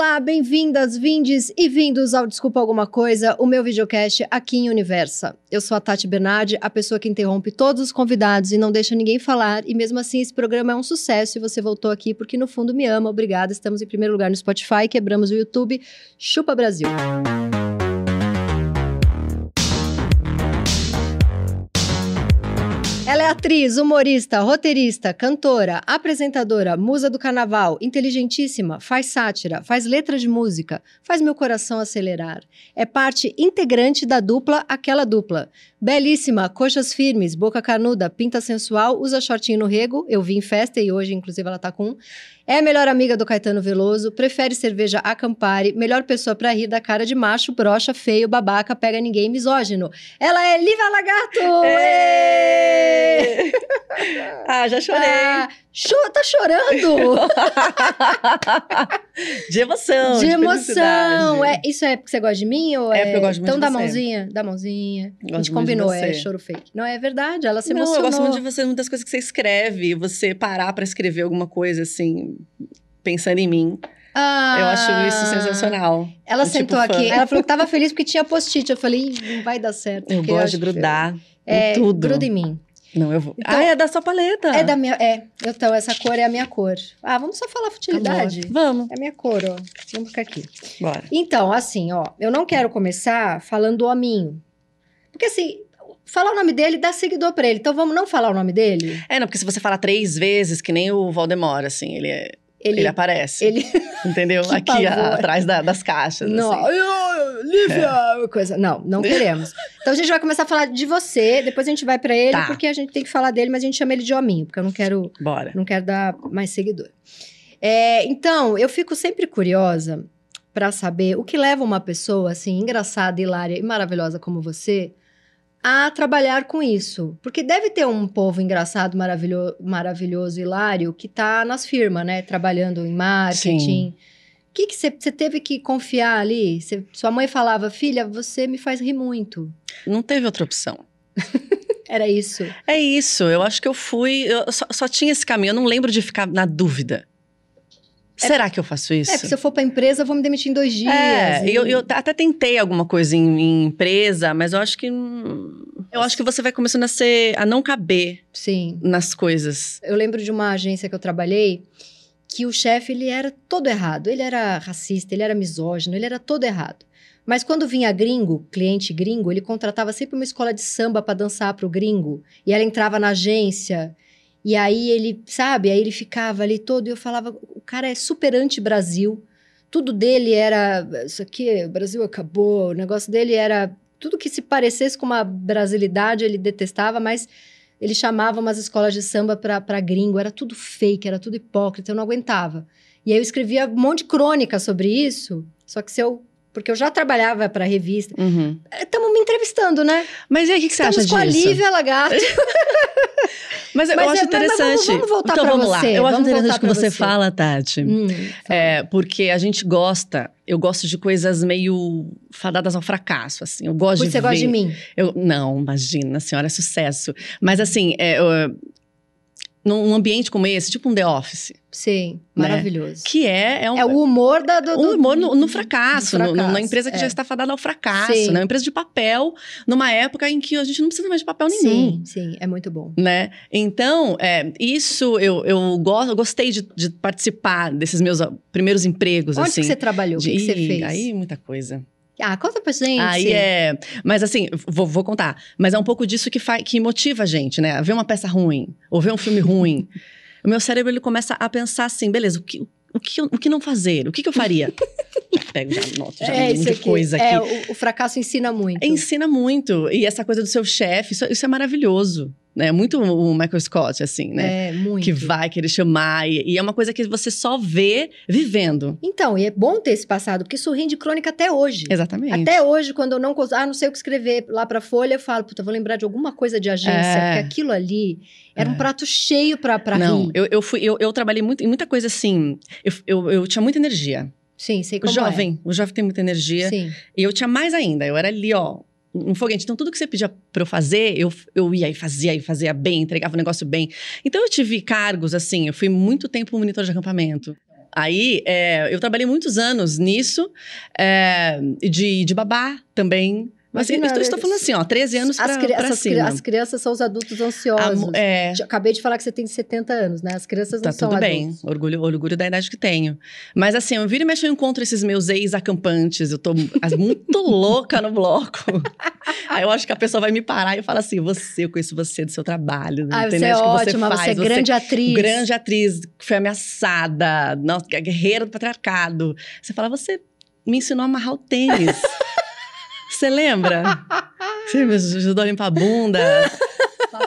Olá, bem-vindas, vindes e vindos ao Desculpa Alguma Coisa, o meu videocast aqui em Universa. Eu sou a Tati Bernardi, a pessoa que interrompe todos os convidados e não deixa ninguém falar, e mesmo assim esse programa é um sucesso e você voltou aqui porque no fundo me ama, obrigada. Estamos em primeiro lugar no Spotify, quebramos o YouTube. Chupa Brasil! Ela atriz, humorista, roteirista, cantora, apresentadora, musa do carnaval, inteligentíssima, faz sátira, faz letra de música, faz meu coração acelerar. É parte integrante da dupla Aquela Dupla. Belíssima, coxas firmes, boca canuda, pinta sensual, usa shortinho no rego. Eu vi em festa e hoje, inclusive, ela tá com um. É a melhor amiga do Caetano Veloso, prefere cerveja a Campari, melhor pessoa pra rir da cara de macho, brocha, feio, babaca, pega ninguém, misógino. Ela é Lívia Lagarto! Ah, já chorei. Ah, cho tá chorando? de emoção. De, de emoção. É, isso é porque você gosta de mim? Ou é, é porque eu gosto muito então, de você. Então dá mãozinha, dá mãozinha. Gosto a gente combinou, é choro fake. Não, é verdade, ela se Não, emocionou. eu gosto muito de você, muitas coisas que você escreve. Você parar pra escrever alguma coisa, assim, pensando em mim. Ah, eu acho isso sensacional. Ela tipo sentou fã. aqui, ela falou que tava feliz porque tinha post-it. Eu falei, não vai dar certo. Eu gosto de grudar é, em tudo. Gruda em mim. Não, eu vou. Então, ah, é da sua paleta. É da minha. É. Então, essa cor é a minha cor. Ah, vamos só falar futilidade? Amor. Vamos. É a minha cor, ó. Vamos ficar aqui. Bora. Então, assim, ó. Eu não quero começar falando do hominho. Porque, assim, falar o nome dele dá seguidor pra ele. Então, vamos não falar o nome dele? É, não, porque se você falar três vezes, que nem o Voldemort, assim, ele é. Ele, Ele aparece. Ele... Entendeu? Aqui a- atrás da- das caixas. Não, assim. eu, Lívia, coisa. Não, não queremos. Então a gente vai começar a falar de você, depois a gente vai pra ele, Tá. porque a gente tem que falar dele, mas a gente chama ele de hominho, porque eu não quero, Bora. não quero dar mais seguidor. É, então, eu fico sempre curiosa pra saber o que leva uma pessoa assim engraçada, hilária e maravilhosa como você a trabalhar com isso. Porque deve ter um povo engraçado, maravilhoso, maravilhoso hilário que tá nas firmas, né, trabalhando em marketing. Sim. O que você teve que confiar ali? Cê- sua mãe falava, filha, você me faz rir muito. Não teve outra opção. Era isso. É isso, eu acho que eu fui. Eu só, só tinha esse caminho, eu não lembro de ficar na dúvida. Será que eu faço isso? É, porque se eu for pra empresa, eu vou me demitir em dois dias. É, e- eu, eu até tentei alguma coisa em, em empresa, mas eu acho que. Eu acho que você vai começando a ser. a não caber Sim. nas coisas. Eu lembro de uma agência que eu trabalhei que o chefe, ele era todo errado. Ele era racista, ele era misógino, ele era todo errado. Mas quando vinha gringo, cliente gringo, ele contratava sempre uma escola de samba pra dançar pro gringo. E ela entrava na agência. E aí ele, sabe, aí ele ficava ali todo e eu falava, o cara é super anti-Brasil. Tudo dele era, isso aqui, o Brasil acabou. O negócio dele era, tudo que se parecesse com uma brasilidade ele detestava, mas ele chamava umas escolas de samba pra gringo, era tudo fake, era tudo hipócrita, eu não aguentava. E aí eu escrevia um monte de crônica sobre isso, só que se eu. Porque eu já trabalhava pra revista. Uhum. Estamos me entrevistando, né? Mas e aí, o que, que você Estamos acha com a disso? Lívia Lagarto. Mas eu Mas acho é- mas- mas interessante. vamos- vamos voltar então vamos lá. você, Eu acho interessante o que você você. fala, Tati. Hum, É, porque a gente gosta, eu gosto de coisas meio fadadas ao fracasso, assim. Eu gosto Por de você gosta ver- de mim. Eu, não, imagina, a senhora é sucesso. Mas assim, é, eu- num ambiente como esse, tipo um The Office, Sim, Né? maravilhoso. que é, é um, É o humor da, do, um humor no, no fracasso, do no- fracasso, empresa que é. já está fadada ao fracasso, Sim. né? Uma empresa de papel, numa época em que a gente não precisa mais de papel nenhum. Sim, sim, é muito bom. Né? Então, é, isso eu, eu, go- eu gostei de, de participar desses meus ó, primeiros empregos. Onde assim, que você trabalhou? O que, que você fez? Aí, muita coisa. Ah, conta pra gente. Aí é. Mas assim, vou, vou contar. Mas é um pouco disso que, fa- que motiva a gente, né? Ver uma peça ruim, ou ver um filme ruim. o meu cérebro ele começa a pensar assim: beleza, o que, o que, o que não fazer? O que, que eu faria? Pego já, nota, já É, um de coisa aqui. É, o, o fracasso ensina muito. Ensina muito. E essa coisa do seu chefe, isso, isso é maravilhoso. Né? Muito o Michael Scott, assim, né? É, muito. Que vai querer chamar. E, e é uma coisa que você só vê vivendo. Então, e é bom ter esse passado, porque isso rende crônica até hoje. Exatamente. Até hoje, quando eu não ah, não sei o que escrever lá pra Folha, eu falo, puta, vou lembrar de alguma coisa de agência, É. porque aquilo ali era um É. prato cheio pra, pra Não, rir. eu, eu, fui, eu, eu trabalhei muito, em muita coisa assim. Eu, eu, eu tinha muita energia. Sim, sei O como jovem, o jovem tem muita é. energia. Sim. E eu tinha mais ainda. Eu era ali, ó, um foguete. Então, tudo que você pedia pra eu fazer, eu, eu ia e fazia, e fazia bem, entregava o negócio bem. Então, eu tive cargos, assim, eu fui muito tempo monitor de acampamento. aí é, eu trabalhei muitos anos nisso, é, de, de babá também. Mas Imagina, eu estou, estou falando assim, ó, 13 anos as, pra, cri- cima. as crianças são os adultos ansiosos. Amo- é, Acabei de falar que você tem 70 anos, né? As crianças Tá não são tudo bem, orgulho, orgulho da idade que tenho. Mas assim, eu viro e mexo, eu encontro esses meus ex-acampantes, eu tô muito louca no bloco. Aí eu acho que a pessoa vai me parar e fala assim: você, eu conheço você do seu trabalho, Ah, você entendeu? é Acho que ótima, você, é faz, grande atriz. grande atriz, que foi ameaçada, nossa, é guerreira do patriarcado. Você fala, você me ensinou a amarrar o tênis. Você lembra? Você me ajudou a limpar a bunda.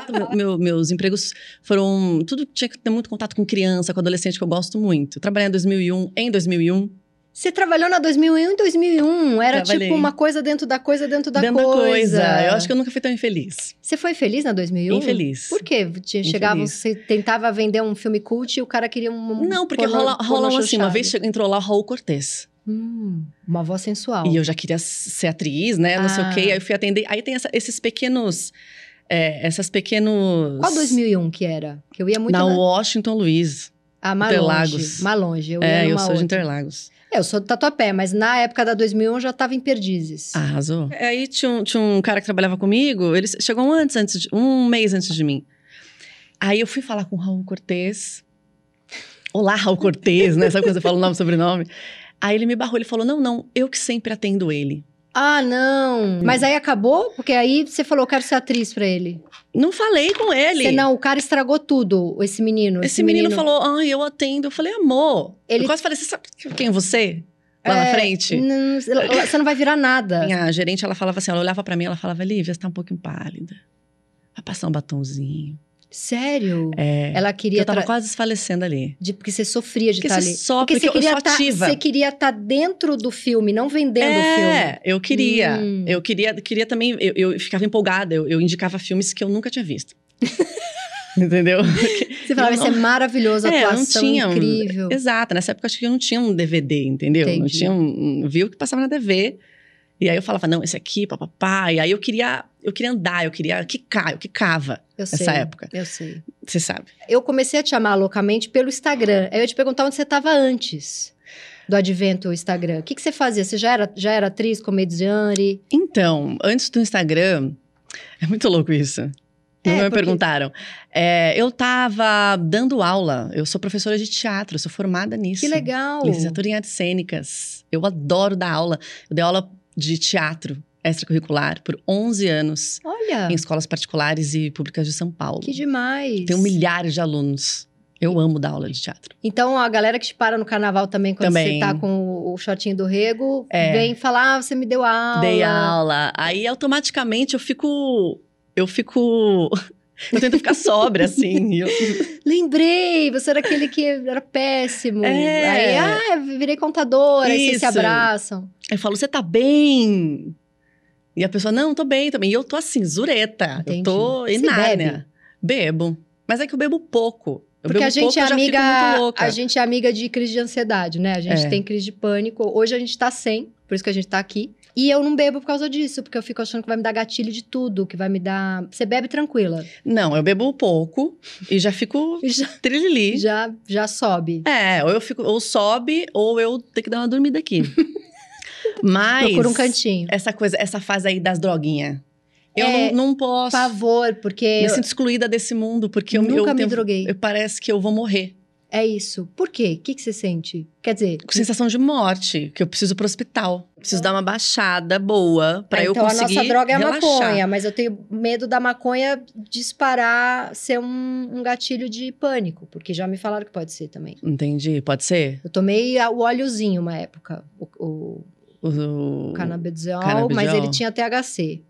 Meu- meu- meus empregos foram. Tudo tinha que ter muito contato com criança, com adolescente, que eu gosto muito. Trabalhei em 2001, em 2001, Você trabalhou na 2001 em 2001. Era Trabalhei. tipo uma coisa dentro da coisa dentro da dentro da coisa. coisa. Eu acho que eu nunca fui tão infeliz. Você foi feliz na 2001? Infeliz. Por quê? Chegava, você tentava vender um filme cult e o cara queria um. Não, porque rola, rola um assim. Uma vez entrou lá o Raul Cortez. Hum, uma voz sensual. E eu já queria ser atriz, né? Não sei o Ah. quê. Aí eu fui atender. Aí tem essa- esses pequenos. é, essas pequenos. Qual 2001 que era? Que eu ia muito Na na... Washington Luiz. Ah, mais longe. Interlagos. Mais longe. Eu ia é, eu sou de outra. Interlagos. É, eu sou do Tatuapé, mas na época da 2001 eu já tava em Perdizes. Arrasou. Aí tinha um, tinha um cara que trabalhava comigo, ele chegou um antes, antes de- um mês antes de mim. Aí eu fui falar com o Raul Cortez. Olá, Raul Cortez, né? Sabe quando você fala o nome e sobrenome? Aí ele me barrou, ele falou: não, não, eu que sempre atendo ele. Ah, não. Mas aí acabou? Porque aí você falou, eu quero ser atriz pra ele. Não falei com ele. Você não, o cara estragou tudo, esse menino. Esse, menino, falou: ai, eu atendo. Eu falei, amor. Ele- Eu quase falei: você sabe quem é você? Lá na É, frente. Não, você não vai virar nada. Minha gerente, ela falava assim, ela olhava pra mim, ela falava, Lívia, você tá um pouquinho pálida. Vai passar um batonzinho. Sério? É. Ela queria. eu tava tra- quase desfalecendo ali. de- porque você sofria de Porque estar você ali. sofre, Porque porque eu queria sou tá-. Você queria estar dentro do filme, não vendendo o filme. É, eu queria. Hum. Eu queria, queria também. Eu, eu ficava empolgada, eu, eu indicava filmes que eu nunca tinha visto. Entendeu? Você falava, isso é maravilhoso, É, não atuação tinha um- incrível. Exato. Nessa época, acho que eu não tinha um DVD, entendeu? Não Entendi. tinha um. um- Viu que passava na TV. E aí eu falava, não, esse aqui, papapá. E aí eu queria, eu queria andar, eu queria quicar, eu quicava Eu sei. nessa época. Eu sei. Você sabe. Eu comecei a te chamar loucamente pelo Instagram. Aí eu ia te perguntar onde você estava antes do advento Instagram. O que, que você fazia? Você já era, já era atriz, comediante? Então, antes do Instagram, é muito louco isso. Não É, me porque- perguntaram. É, eu tava dando aula, eu sou professora de teatro, sou formada nisso. Que legal! Licenciatura em artes cênicas. Eu adoro dar aula. Eu dei aula de teatro extracurricular por 11 anos Olha, em escolas particulares e públicas de São Paulo. que demais! Tenho milhares de alunos. Eu amo dar aula de teatro. Então, a galera que te para no carnaval também, quando Também. você tá com o, shortinho do rego, É. vem falar, ah, você me deu aula. Dei aula. Aí automaticamente eu fico. Eu fico. Eu tento ficar sóbria, assim. Eu- Lembrei, você era aquele que era péssimo. É. Aí, ah, virei contadora, aí vocês se Isso. abraçam. Eu falo, você tá bem? E a pessoa, não, tô bem também. E eu tô assim, zureta. Entendi. Eu tô inárnia. Bebo. Mas é que eu bebo pouco. Eu Porque bebo a gente pouco, é amiga, a gente é amiga de crise de ansiedade, né? A gente É. tem crise de pânico. Hoje a gente tá sem, por isso que a gente tá aqui. E eu não bebo por causa disso, porque eu fico achando que vai me dar gatilho de tudo, que vai me dar. Você bebe tranquila. Não, eu bebo pouco e já fico já, trilili. já, já sobe. É, ou eu fico, ou sobe, ou eu tenho que dar uma dormida aqui. Mas. Procura um cantinho. Essa coisa, essa fase aí das droguinhas. Eu É, não, não posso. Favor, porque Me eu sinto excluída desse mundo, porque eu, nunca eu me tenho- droguei. eu- parece que eu vou morrer. É isso. Por quê? O que, que você sente? Quer dizer, Com sensação de morte, que eu preciso ir pro hospital. Preciso dar uma baixada boa pra ah, eu então conseguir a nossa droga é a relaxar. maconha, mas eu tenho medo da maconha disparar, ser um, um gatilho de pânico, porque já me falaram que pode ser também. Entendi, pode ser? Eu tomei o óleozinho uma época, o, o O, canabidiol, canabidiol. mas ele tinha THC.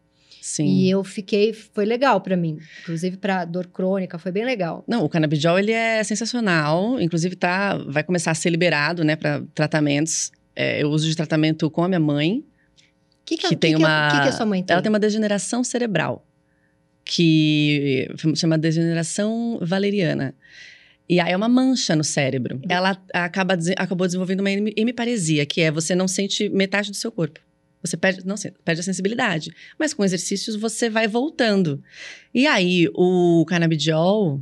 Sim. E eu fiquei, foi legal pra mim. Inclusive pra dor crônica, foi bem legal. Não, o canabidiol ele é sensacional. Inclusive tá, vai começar a ser liberado, né, para tratamentos. É, eu uso de tratamento com a minha mãe. O que, que, Que a- tem que a- uma- que, que a sua mãe tem? Ela tem uma degeneração cerebral, que chama degeneração valeriana. E aí é uma mancha no cérebro. Ela acaba, acabou desenvolvendo uma hemi- hemiparesia, que é você não sente metade do seu corpo. Você perde, não, perde a sensibilidade. Mas com exercícios você vai voltando. E aí o canabidiol,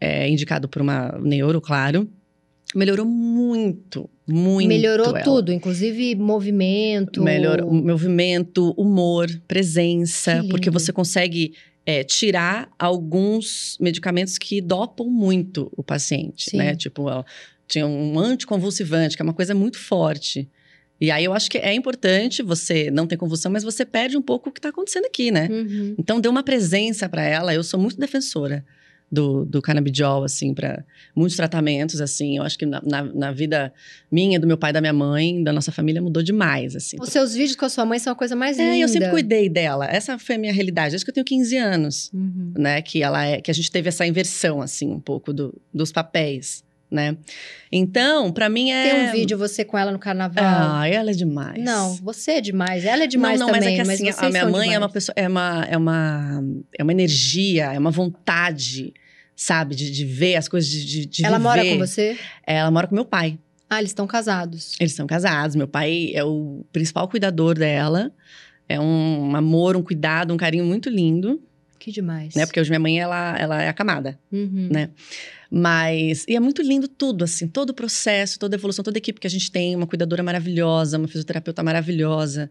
é indicado por uma neuro, claro, Melhorou muito, muito. Melhorou ela. tudo, inclusive movimento. Melhorou movimento, humor, presença, Que porque você consegue é, tirar alguns medicamentos que dopam muito o paciente, Sim. né? Tipo, ó, tinha um anticonvulsivante, que é uma coisa muito forte. E aí eu acho que é importante você não ter convulsão, mas você perde um pouco o que está acontecendo aqui, né? Uhum. Então deu uma presença para ela. Eu sou muito defensora do, do canabidiol, assim, para muitos tratamentos, assim. Eu acho que na, na, na vida minha, do meu pai, da minha mãe, da nossa família mudou demais, assim. Os seus vídeos com a sua mãe são a coisa mais linda. É, eu sempre cuidei dela. Essa foi a minha realidade. Desde que eu tenho 15 anos, Uhum. né? Que ela é, que a gente teve essa inversão, assim, um pouco do, dos papéis, né? Então, para mim é. Tem um vídeo você com ela no carnaval. Ah, ela é demais. Não, você é demais. Ela é demais não, não, também, mas é que assim, vocês a minha mãe é uma demais. pessoa, é uma, é uma, é uma energia, é uma vontade, sabe, de, de ver as coisas, de, de, de Ela viver. mora com você? Ela mora com meu pai. Ah, eles estão casados. Eles são casados. Meu pai é o principal cuidador dela. É um, amor, um cuidado, um carinho muito lindo, Que demais. né? Porque hoje minha mãe, ela, ela é acamada. Uhum. né? Mas, e é muito lindo tudo, assim, todo o processo, toda a evolução, toda a equipe que a gente tem, uma cuidadora maravilhosa, uma fisioterapeuta maravilhosa.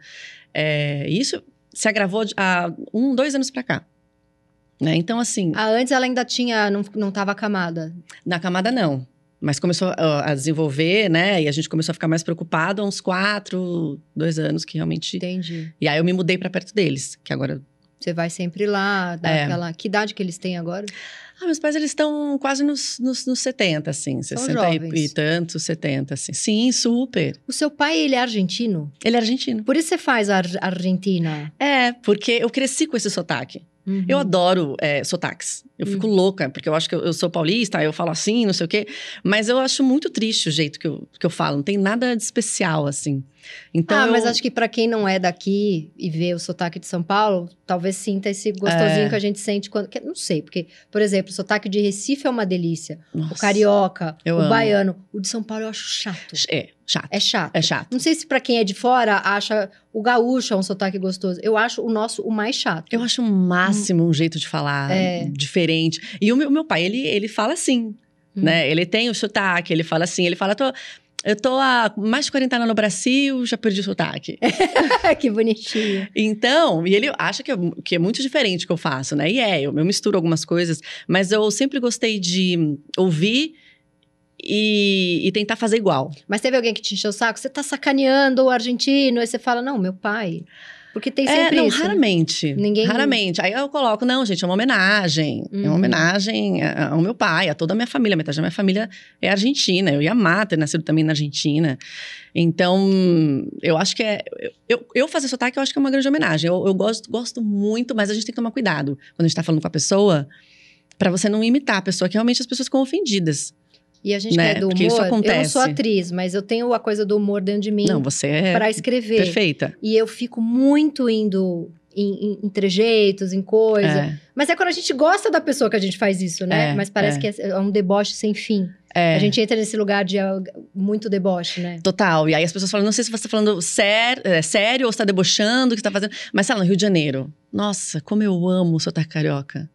É, e isso se agravou há um, dois anos pra cá. Né? Então, assim, Ah, antes ela ainda tinha, não, não tava acamada. na camada não. Mas começou a, a desenvolver, né? E a gente começou a ficar mais preocupado há uns quatro, dois anos que realmente. Entendi. E aí eu me mudei pra perto deles, que agora. Você vai sempre lá, dá É. aquela. Que idade que eles têm agora? Ah, meus pais eles estão quase nos, nos, nos 70, assim, São 60 e, jovens. e tantos, 70, assim. Sim, super. O seu pai, ele é argentino? Ele é argentino. Por isso você faz a Ar- Argentina. É, porque eu cresci com esse sotaque. Uhum. Eu adoro é, sotaques. Eu fico louca, porque eu acho que eu, eu sou paulista, eu falo assim, não sei o quê. Mas eu acho muito triste o jeito que eu, que eu falo. Não tem nada de especial, assim. Então, ah, eu- mas acho que pra quem não é daqui e vê o sotaque de São Paulo, talvez sinta esse gostosinho É. que a gente sente quando. que- não sei, porque, por exemplo, o sotaque de Recife é uma delícia. Nossa, O carioca, o amo. baiano. O de São Paulo eu acho chato. É, chato. É chato. É chato. Não sei se pra quem é de fora acha o gaúcho é um sotaque gostoso. Eu acho o nosso o mais chato. Eu acho o máximo um jeito de falar É. diferente. E o meu, meu pai, ele, ele fala assim, Hum. né? Ele tem o sotaque, ele fala assim, ele fala, tô, eu tô há mais de 40 anos no Brasil, já perdi o sotaque. que bonitinho. Então, e ele acha que é, que é muito diferente o que eu faço, né? E é, eu, eu misturo algumas coisas, mas eu sempre gostei de ouvir e, e tentar fazer igual. Mas teve alguém que te encheu o saco? Você tá sacaneando o argentino? Aí você fala, não, meu pai. Porque tem É, sempre não, isso. raramente. Ninguém- Raramente. Aí eu coloco, não, gente, é uma homenagem. É Uhum. uma homenagem a- ao meu pai, a toda a minha família. Metade da minha família é argentina. Eu ia amar ter nascido também na Argentina. Então, eu acho que é. Eu, eu fazer sotaque, eu acho que é uma grande homenagem. Eu, eu gosto, gosto muito, mas a gente tem que tomar cuidado quando a gente tá falando com a pessoa. Pra você não imitar a pessoa, que realmente as pessoas ficam ofendidas. E a gente Né? que é do Porque humor, isso eu não acontece. sou atriz, mas eu tenho a coisa do humor dentro de mim Não, você é pra escrever. perfeita. E eu fico muito indo em, em, em trejeitos, em coisa. É, Mas é quando a gente gosta da pessoa que a gente faz isso, né? É, Mas parece é. que é, é um deboche sem fim. é. A gente entra nesse lugar de muito deboche, né? Total. E aí as pessoas falam, não sei se você tá falando sério, é, sério ou você tá debochando, o que você tá fazendo. Mas sei lá, no Rio de Janeiro. Nossa, como eu amo o sotaque carioca.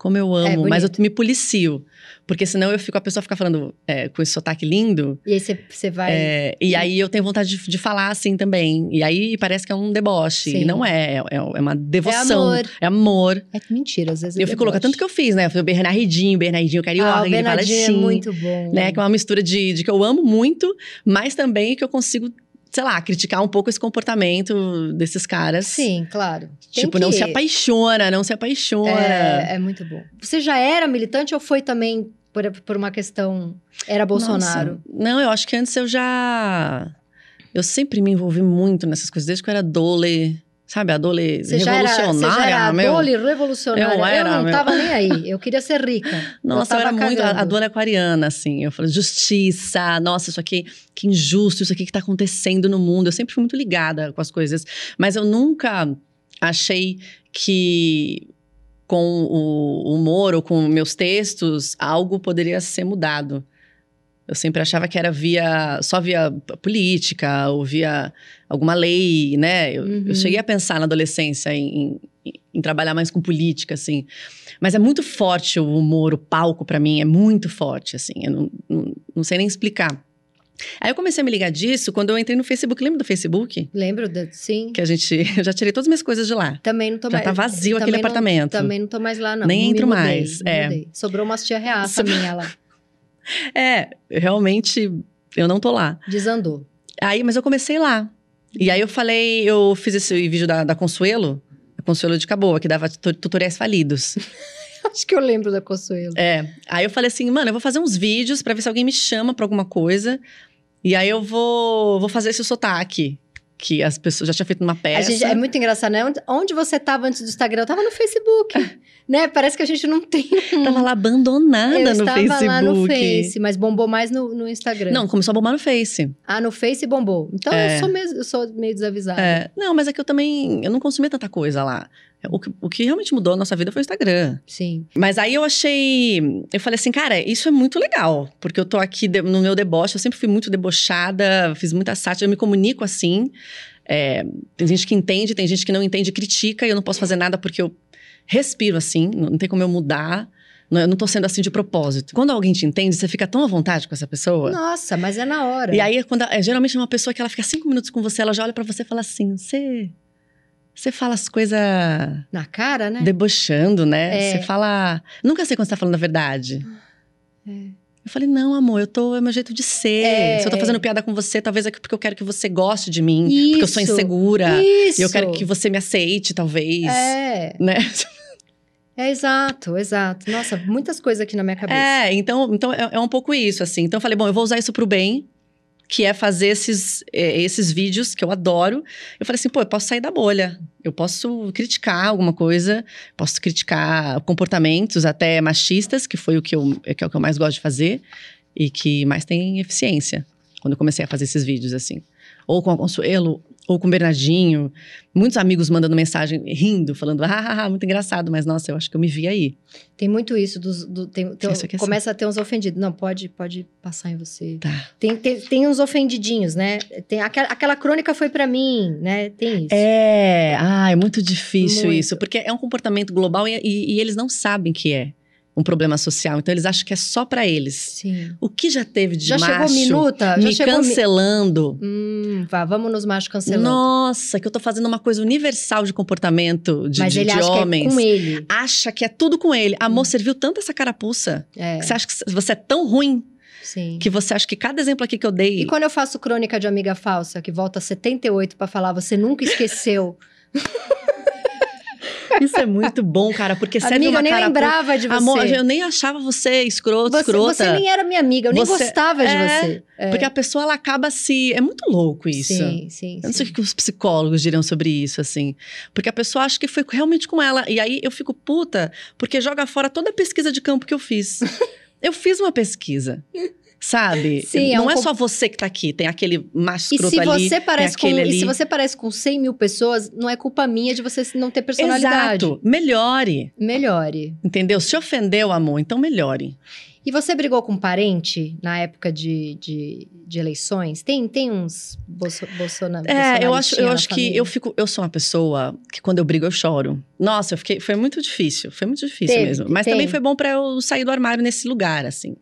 Como eu É amo. mas eu me policio. Porque senão eu fico, a pessoa fica falando é, com esse sotaque lindo. E aí você- vai. é, e aí eu tenho vontade de, de falar assim também. E aí parece que é um deboche. Sim. E não é. É, é uma devoção. amor. É amor. É mentira, às vezes é eu fico louca. Tanto que eu fiz, né? Eu fui o Bernardinho, Bernardinho carioca. Ah, o Bernardinho assim é muito bom. né? Que é uma mistura de, de que eu amo muito, mas também que eu consigo, sei lá, criticar um pouco esse comportamento desses caras. Sim, claro. Tem Tipo, não que- se apaixona, não se apaixona. É, é muito bom. Você já era militante ou foi também por, por uma questão. Era Bolsonaro? Nossa. Não, eu acho que antes eu já. Eu sempre me envolvi muito nessas coisas, desde que eu era dole. Sabe, a dole Você já era, você revolucionária, já era meu. revolucionária. Eu era, não meu. tava nem aí. Eu queria ser rica. Nossa, eu, tava era muito cagando. dona aquariana, assim. Eu falo, justiça, nossa, isso aqui, que injusto, isso aqui que tá acontecendo no mundo. Eu sempre fui muito ligada com as coisas. Mas eu nunca achei que com o humor ou com meus textos algo poderia ser mudado. Eu sempre achava que era via só via política ou via alguma lei, né? Eu, Uhum. eu cheguei a pensar na adolescência em, em- em trabalhar mais com política, assim. Mas é muito forte o humor, o palco para mim é muito forte, assim. Eu não, não, não, sei nem explicar. Aí eu comecei a me ligar disso quando eu entrei no Facebook. Lembra do Facebook? Lembro, de, sim. Que a gente. Eu já tirei todas as minhas coisas de lá. Também não tô já mais. tá vazio aquele não, apartamento. Também não tô mais lá, não. Nem entro mudei, mais. É. Sobrou umas tia reaça minha lá. É, realmente eu não tô lá. Desandou. Aí, mas eu comecei lá. E aí eu falei, eu fiz esse vídeo da, da Consuelo, a Consuelo de Caboa, que dava tu- tutoriais falidos. Acho que eu lembro da Consuelo. É. Aí eu falei assim, mano, eu vou fazer uns vídeos pra ver se alguém me chama pra alguma coisa. E aí eu vou, vou fazer esse sotaque. Que as pessoas já tinham feito numa A peça. gente, é muito engraçado, né? Onde, você tava antes do Instagram? Eu tava no Facebook, né? Parece que a gente não tem... Tava lá abandonada eu no estava Facebook. lá no Face, mas bombou mais no, no Instagram. Não, começou a bombar no Face. Ah, no Face bombou. Então É. eu, sou meio, eu sou meio desavisada. É, não, mas é que eu também, eu não consumia tanta coisa lá. O que, o que realmente mudou a nossa vida foi o Instagram. Sim. Mas aí eu achei. Eu falei assim, cara, isso é muito legal. Porque eu tô aqui de- no meu deboche, eu sempre fui muito debochada, fiz muita sátira, eu me comunico assim. É, tem gente que entende, tem gente que não entende, critica, e eu não posso fazer nada porque eu respiro assim, não tem como eu mudar. Não, eu não tô sendo assim de propósito. Quando alguém te entende, você fica tão à vontade com essa pessoa. Nossa, mas é na hora. E aí, quando, é, geralmente é uma pessoa que ela fica cinco minutos com você, ela já olha pra você e fala assim: você. Você fala as coisas Na cara, né? debochando, né? É. Você fala. Nunca sei quando você tá falando a verdade. É. Eu falei, não, amor, eu tô. É meu jeito de ser. É, Se eu tô fazendo piada com você, talvez é porque eu quero que você goste de mim. Porque eu sou Isso. insegura. Isso. E eu quero que você me aceite, talvez. É, Né? é exato, exato. Nossa, muitas coisas aqui na minha cabeça. É, então, então é, é um pouco isso, assim. Então eu falei, bom, eu vou usar isso pro bem, que é fazer esses, é, esses vídeos que eu adoro. Eu falei assim, pô, eu posso sair da bolha. Eu posso criticar alguma coisa, posso criticar comportamentos até machistas, que foi o que, eu, que é o que eu mais gosto de fazer e que mais tem eficiência. Quando eu comecei a fazer esses vídeos, assim. Ou com a Consuelo, ou com o Bernardinho. Muitos amigos mandando mensagem, rindo, falando, ah, ah, ah, muito engraçado, mas nossa, eu acho que eu me vi aí. Tem muito isso dos. Do, tem, tem- Isso é assim. começa a ter uns ofendidos. Não, pode, pode passar em você. Tá. Tem, tem, tem uns ofendidinhos, né? Tem, aquela, aquela crônica foi pra mim, né? Tem isso. É, ah, é muito difícil Muito. isso, porque é um comportamento global e, e- e eles não sabem que é um problema social, então eles acham que é só pra eles. Sim. O que já teve de Já macho chegou minuta? me já chegou mi- cancelando? Hum, vá, vamos nos machos cancelando. Nossa, que eu tô fazendo uma coisa universal de comportamento de, Mas de, ele de acha homens. que é com ele. Acha que é tudo com ele. Amor, você viu tanto essa carapuça? É, Que você acha que você é tão ruim sim. que você acha que cada exemplo aqui que eu dei. E quando eu faço crônica de amiga falsa, que volta 78 pra falar, você nunca esqueceu. Isso é muito bom, cara, porque serve amiga, eu nem lembrava de você. Amor, eu nem achava você escroto, você, escrota. você nem era minha amiga, eu nem Você- gostava de é, você. É. Porque a pessoa, ela acaba se... É muito louco isso. Sim, sim, Eu não sei o sim. que os psicólogos diriam sobre isso, assim. Porque a pessoa acha que foi realmente com ela. E aí eu fico puta, porque joga fora toda a pesquisa de campo que eu fiz. eu fiz uma pesquisa. Sabe? Sim, é não um é só você que tá aqui, tem aquele macho E ali, você parece com ali. e se você parece com 100 mil pessoas, não é culpa minha de você não ter personalidade. Exato. Melhore. Melhore. Entendeu? Se ofendeu, amor, então melhore. E você brigou com um parente na época de, de, de eleições? Tem, tem uns bolso, bolsona, É, eu acho, eu acho que eu fico. Eu sou uma pessoa que quando eu brigo eu choro. Nossa, eu fiquei. Foi muito difícil. Foi muito difícil Teve, mesmo. Mas também foi bom pra eu sair do armário nesse lugar, assim.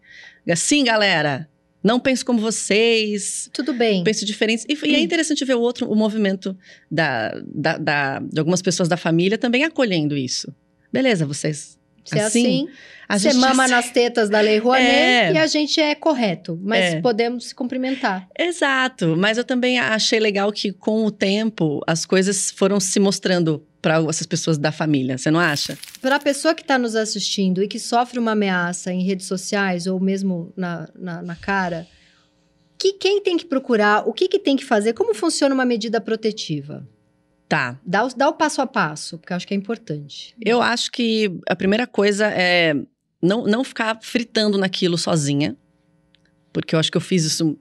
Assim, galera. Não penso como vocês. Tudo bem. Penso diferente. E, e é interessante ver o outro, o movimento da, da, da- de algumas pessoas da família também acolhendo isso. Beleza, vocês. Você é assim, assim, A você mama assim- nas tetas da Lei Rouanet É. e a gente é correto. Mas É. podemos se cumprimentar. Exato, mas eu também achei legal que com o tempo as coisas foram se mostrando para essas pessoas da família, você não acha? Para a pessoa que está nos assistindo e que sofre uma ameaça em redes sociais ou mesmo na, na, na cara, que, quem tem que procurar? O que, que tem que fazer? Como funciona uma medida protetiva? Tá. Dá o, dá o passo a passo, porque eu acho que é importante. Eu acho que a primeira coisa é não, não ficar fritando naquilo sozinha, porque eu acho que eu fiz isso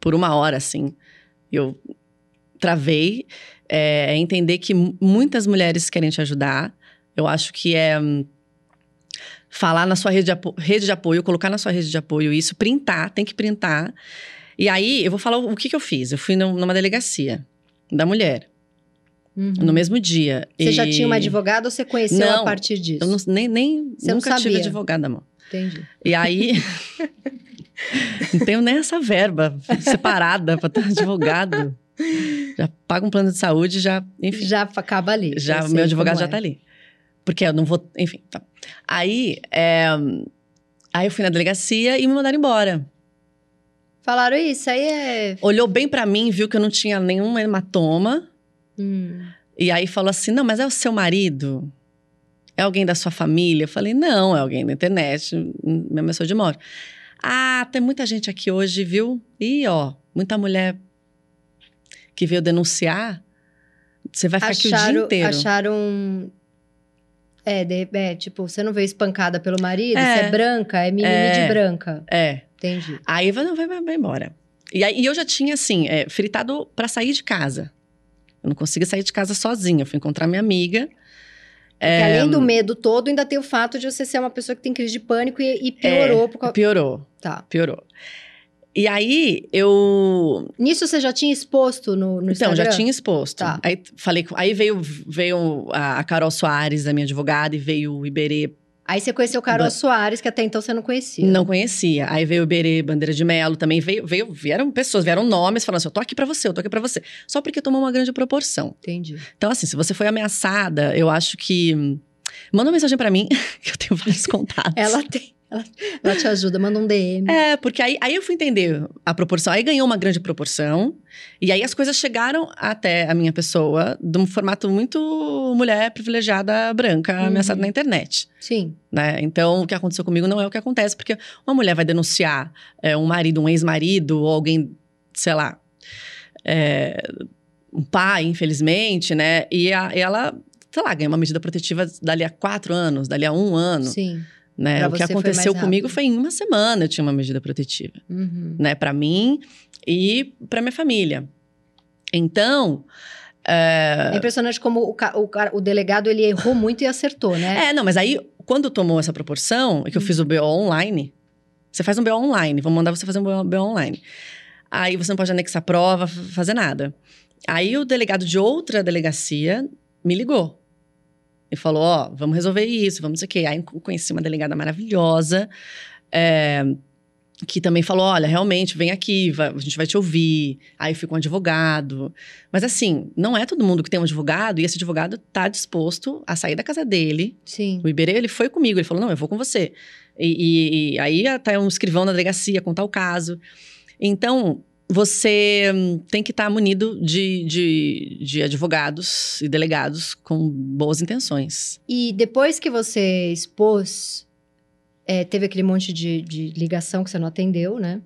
por uma hora, assim. Eu travei. É, é entender que mu- muitas mulheres querem te ajudar. Eu acho que é falar na sua rede de, apo- rede de apoio, colocar na sua rede de apoio isso, printar, tem que printar. E aí, eu vou falar o, que, que eu fiz. Eu fui num- numa delegacia da mulher. Uhum. no mesmo dia. Você E já tinha uma advogada ou você conheceu Não, a partir disso? Eu não- nem, nem Você não nunca tive advogada, amor. Entendi. E aí. não tenho nem essa verba separada para ter advogado. Já paga um plano de saúde, já. Enfim. Já acaba ali. Já, meu advogado já é. tá ali. Porque eu não vou. Enfim. Tá. Aí. é, aí eu fui na delegacia e me mandaram embora. Falaram isso, aí é. Olhou bem pra mim, viu que eu não tinha nenhum hematoma. Hum. E aí falou assim: não, mas é o seu marido? É alguém da sua família? Eu falei: não, é alguém da internet, minha pessoa de mora. Ah, tem muita gente aqui hoje, viu? E ó, muita mulher que veio denunciar. Você vai ficar aqui o dia Acharam, inteiro. acharam. É, de, é, tipo, você não veio espancada pelo marido, É. você é branca, é mimimi É. de branca. É. Entendi. Aí vai, não, vai, vai, vai embora. E aí e eu já tinha, assim, é, fritado pra sair de casa. Eu não conseguia sair de casa sozinha. Eu fui encontrar minha amiga. É, além do medo todo, ainda tem o fato de você ser uma pessoa que tem crise de pânico e, e piorou por causa. Piorou, Tá. piorou. E aí eu Nisso você já tinha exposto no, no Então, Instagram? já tinha exposto. Tá. Aí falei, aí veio, veio a Carol Soares, a minha advogada, e veio o Iberê, Aí você conheceu o Carol Ba- Soares, que até então você não conhecia. não conhecia. Aí veio o Iberê Bandeira de Melo, também veio, veio, vieram pessoas, vieram nomes falando assim: eu tô aqui pra você, eu tô aqui pra você. Só porque tomou uma grande proporção. Entendi. Então, assim, se você foi ameaçada, eu acho que. Manda uma mensagem pra mim, que eu tenho vários contatos. Ela tem. Ela, ela te ajuda, manda um DM. É, porque aí, aí eu fui entender a proporção. Aí ganhou uma grande proporção. E aí as coisas chegaram até a minha pessoa de um formato muito mulher privilegiada, branca, Uhum. ameaçada na internet. Sim. Né? Então, o que aconteceu comigo não é o que acontece, porque uma mulher vai denunciar é, um marido, um ex-marido, ou alguém, sei lá, é, um pai, infelizmente, né? E, a- e ela, sei lá, ganha uma medida protetiva dali a quatro anos, dali a um ano. Sim. Né? O que foi aconteceu comigo foi em uma semana eu tinha uma medida protetiva Uhum. né, para mim e para minha família. Então, é, É impressionante como o, o, o delegado ele errou muito e acertou, né? é, não, mas aí quando tomou essa proporção, é que eu fiz o BO online, você faz um BO online, vou mandar você fazer um BO, online. Aí você não pode anexar prova, fazer nada. Aí o delegado de outra delegacia me ligou. E falou, ó, vamos resolver isso, vamos não sei o quê. Aí eu conheci uma delegada maravilhosa, é, que também falou, olha, realmente, vem aqui, vai- a gente vai te ouvir. Aí eu fui com um advogado. Mas assim, não é todo mundo que tem um advogado, e esse advogado tá disposto a sair da casa dele. Sim. O Iberê, ele foi comigo, ele falou, não, eu vou com você. E, e- e aí tá um escrivão na delegacia, contar o caso. Então, você hum, tem que estar munido de, de, de advogados e delegados com boas intenções. E depois que você expôs, é, teve aquele monte de, de ligação que você não atendeu, né?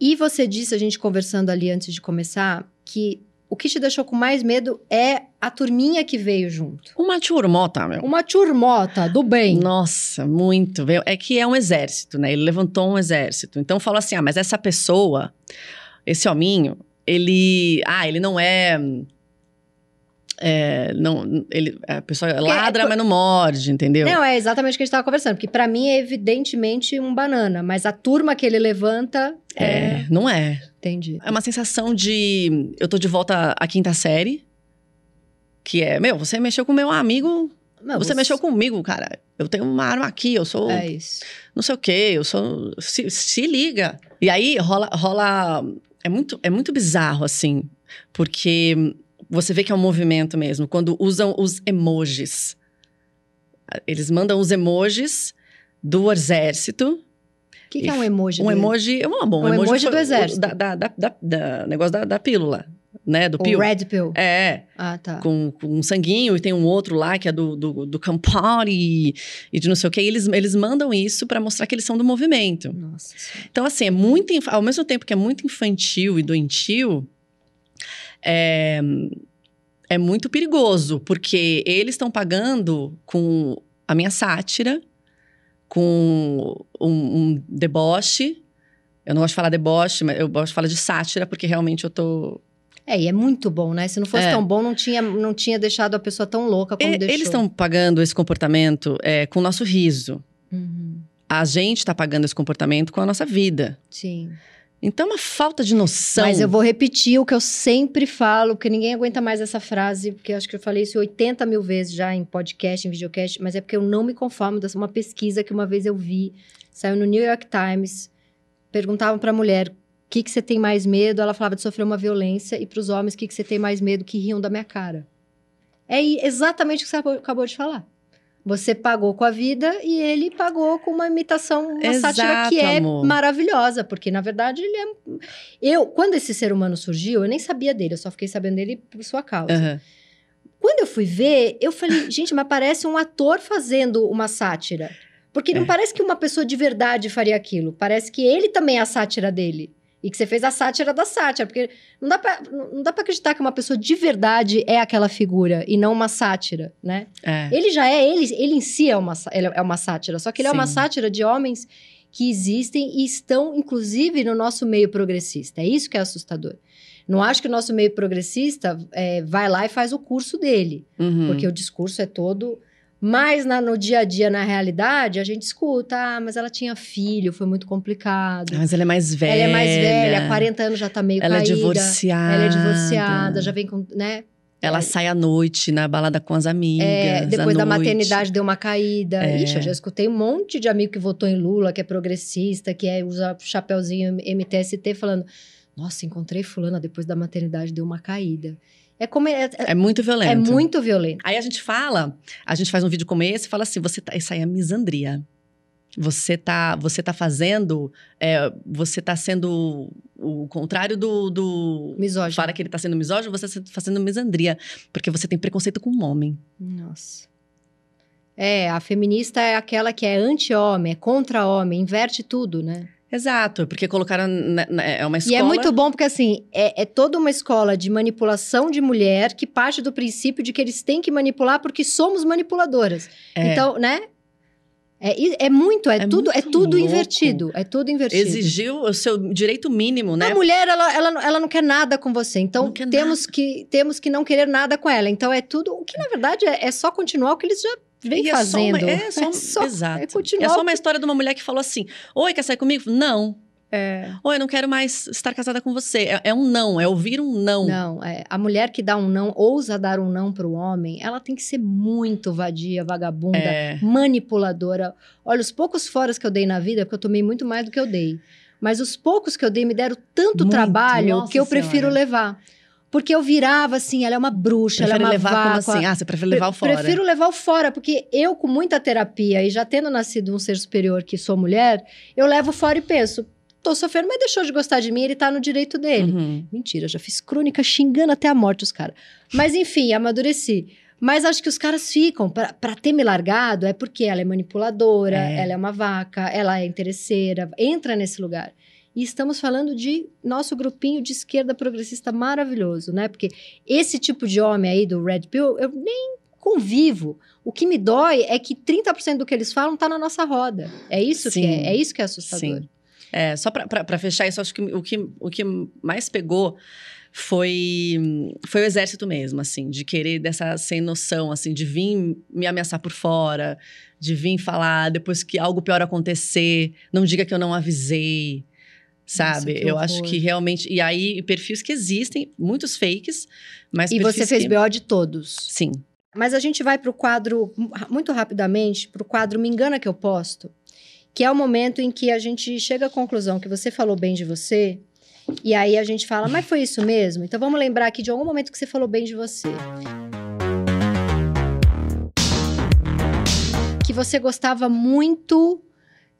E você disse, a gente conversando ali antes de começar, que o que te deixou com mais medo é a turminha que veio junto. Uma turmota, meu. Uma turmota do bem. Nossa, muito. É que é um exército, né? Ele levantou um exército. Então falou assim: ah, mas essa pessoa, esse hominho, ele. Ah, ele não é. É, não, ele, a pessoa ladra, é- mas não morde, entendeu? Não, é exatamente o que a gente estava conversando, porque pra mim é evidentemente um banana, mas a turma que ele levanta é. É, não é. Entendi. É uma sensação de. Eu tô de volta à quinta série. Que é, meu, você mexeu com meu amigo. Não, você, mexeu comigo, cara. Eu tenho uma arma aqui, eu sou. É isso. não sei o quê, eu sou. Se, se liga. E aí rola. rola é, muito, é muito bizarro, assim, porque você vê que é um movimento mesmo, quando usam os emojis. Eles mandam os emojis do exército. O que, que é um emoji? Um emoji. É um, bom, Um emoji foi do exército. Da, da, da, da- da- negócio da, da pílula, né? Do O pio. Red Pill. É, Ah, tá. com, com um sanguinho, e tem um outro lá que é do, do, do Campari e de não sei o quê. E eles, eles mandam isso pra mostrar que eles são do movimento. Nossa. Então, assim, é muito. Ao mesmo tempo que é muito infantil e doentio, é, é muito perigoso, porque eles estão pagando com a minha sátira, com um, um deboche. Eu não gosto de falar deboche, mas eu gosto de falar de sátira, porque realmente eu tô. É, e é muito bom, né? Se não fosse É. tão bom, não tinha, não tinha deixado a pessoa tão louca como E- deixou. eles estão pagando esse comportamento é, com o nosso riso. Uhum. A gente está pagando esse comportamento com a nossa vida. Sim. Então é uma falta de noção. Mas eu vou repetir o que eu sempre falo, porque ninguém aguenta mais essa frase, porque acho que eu falei isso 80 mil vezes já em podcast, em videocast, mas é porque eu não me conformo dessa uma pesquisa que uma vez eu vi, saiu no New York Times, perguntavam para a mulher o que, que você tem mais medo, ela falava de sofrer uma violência, e para os homens, o que, que você tem mais medo, que riam da minha cara. É exatamente o que você acabou de falar. Você pagou com a vida e ele pagou com uma imitação, uma Exato, sátira que é amor. maravilhosa, porque na verdade ele é. Eu, quando esse ser humano surgiu, eu nem sabia dele, eu só fiquei sabendo dele por sua causa. Aham. Quando eu fui ver, eu falei, gente, mas parece um ator fazendo uma sátira. Porque não É. parece que uma pessoa de verdade faria aquilo. Parece que ele também é a sátira dele. E que você fez a sátira da sátira. Porque não dá pra, não dá pra acreditar que uma pessoa de verdade é aquela figura e não uma sátira, né? É. Ele já é, ele, ele em si é uma, é uma sátira. Só que ele é uma Sim. sátira de homens que existem e estão, inclusive, no nosso meio progressista. É isso que é assustador. Não acho que o nosso meio progressista é, vai lá e faz o curso dele, Uhum. porque o discurso é todo. Mas na- no dia a dia, na realidade, a gente escuta, ah, mas ela tinha filho, foi muito complicado. Mas ela é mais velha. ela é mais velha, 40 anos já tá meio Ela caída. é divorciada. Ela é divorciada, já vem com, né? Ela sai à noite na balada com as amigas. É, depois da noite. maternidade deu uma caída. É. Ixi, eu já escutei um monte de amigo que votou em Lula, que é progressista, que é, usa chapeuzinho MTST, falando: Nossa, encontrei fulana depois da maternidade, deu uma caída. É como. É, é- É muito violento. é muito violento. Aí a gente fala, a gente faz um vídeo como esse e fala assim: você tá, isso aí é misandria. Você tá, você tá fazendo, é, você tá sendo o contrário do, do Misógino. fala que ele tá sendo misógino, você tá fazendo misandria, porque você tem preconceito com o homem. Nossa. É, a feminista é aquela que é anti-homem, é contra homem, inverte tudo, né? Exato, porque colocaram na- na- é uma escola. E é muito bom porque, assim, é, é toda uma escola de manipulação de mulher que parte do princípio de que eles têm que manipular porque somos manipuladoras. É, Então, né? É, é muito, é, É tudo, é muito tudo louco. invertido. É tudo invertido. exigiu o seu direito mínimo, né? A mulher, ela, ela, não- ela não quer nada com você. Então, temos que, temos que não querer nada com ela. Então, é tudo. O que, na verdade, é, é só continuar o que eles já vêm E é só uma- fazendo. é só- exato. É continuar. É só uma história de uma mulher que falou assim: Oi, quer sair comigo? Não. É. Oi, eu não quero mais estar casada com você. É, é um não, é ouvir um não. Não, é, a mulher que dá um não, ousa dar um não para o homem, ela tem que ser muito vadia, vagabunda, É, manipuladora. Olha, os poucos foras que eu dei na vida, porque eu tomei muito mais do que eu dei. Mas os poucos que eu dei me deram tanto Muito, trabalho que eu prefiro Senhora. levar. Porque eu virava assim, ela é uma bruxa, prefere ela é uma levar como vácua. assim? Ah, você prefere levar o fora. Prefiro levar o fora, porque eu, com muita terapia e já tendo nascido um ser superior que sou mulher, eu levo fora e penso, tô sofrendo, mas deixou de gostar de mim, ele tá no direito dele. Uhum. Mentira, já fiz crônica xingando até a morte os caras. Mas enfim, amadureci. Mas acho que os caras ficam, pra, pra ter me largado, é porque ela é manipuladora, É. ela é uma vaca, ela é interesseira, entra nesse lugar. E estamos falando de nosso grupinho de esquerda progressista maravilhoso, né? Porque esse tipo de homem aí do Red Pill, eu nem convivo. O que me dói é que 30% do que eles falam tá na nossa roda. É isso que Sim. é, é isso que é assustador. Sim. É, só pra fechar isso, acho que o, que o que mais pegou foi, foi o exército mesmo, assim, de querer dessa sem noção, assim, de vir me ameaçar por fora, de vir falar depois que algo pior acontecer, não diga que eu não avisei, sabe? que eu acho que realmente. E aí, perfis que existem, muitos fakes, mas. E você fez que... BO de todos. Sim. Mas a gente vai para o quadro, muito rapidamente, para o quadro Me Engana Que Eu Posto, que é o momento em que a gente chega à conclusão que você falou bem de você, e aí a gente fala, mas foi isso mesmo? Então vamos lembrar aqui de algum momento que você falou bem de você. Que você gostava muito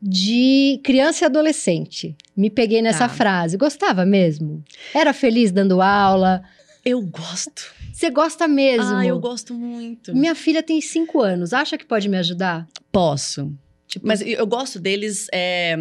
de criança e adolescente. Me peguei nessa Tá. frase. Gostava mesmo? Era feliz dando aula? Eu gosto. Você gosta mesmo? Ah, eu gosto muito. Minha filha tem cinco anos. Acha que pode me ajudar? Posso. Tipo, Mas eu gosto deles é,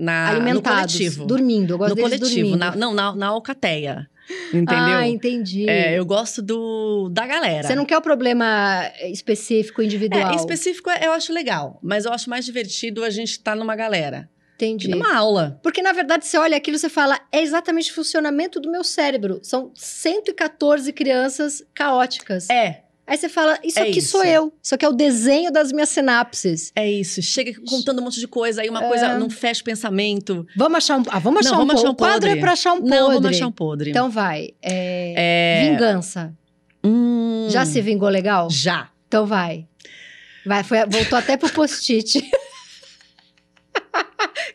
na, no coletivo. dormindo. Eu gosto no deles coletivo, dormindo. na, não, na, na alcateia. Entendeu? Ah, entendi. É, eu gosto do da galera. Você não quer o problema específico, individual. É, específico eu acho legal, mas eu acho mais divertido a gente estar numa galera. Entendi. Numa aula. Porque, na verdade, você olha aquilo e você fala, é exatamente o funcionamento do meu cérebro. São 114 crianças caóticas. É. Aí você fala, isso É aqui isso. sou eu. Isso aqui é o desenho das minhas sinapses. É isso. Chega contando um monte de coisa, aí uma coisa não fecha o pensamento. Vamos achar um. Ah, vamos Não, achar um vamos achar podre. um O quadro é podre. pra achar um podre. Não, vamos achar um podre. Então vai. É, é... Vingança. Hum, Já se vingou legal? Já. Então vai. Vai, foi, voltou até pro post-it.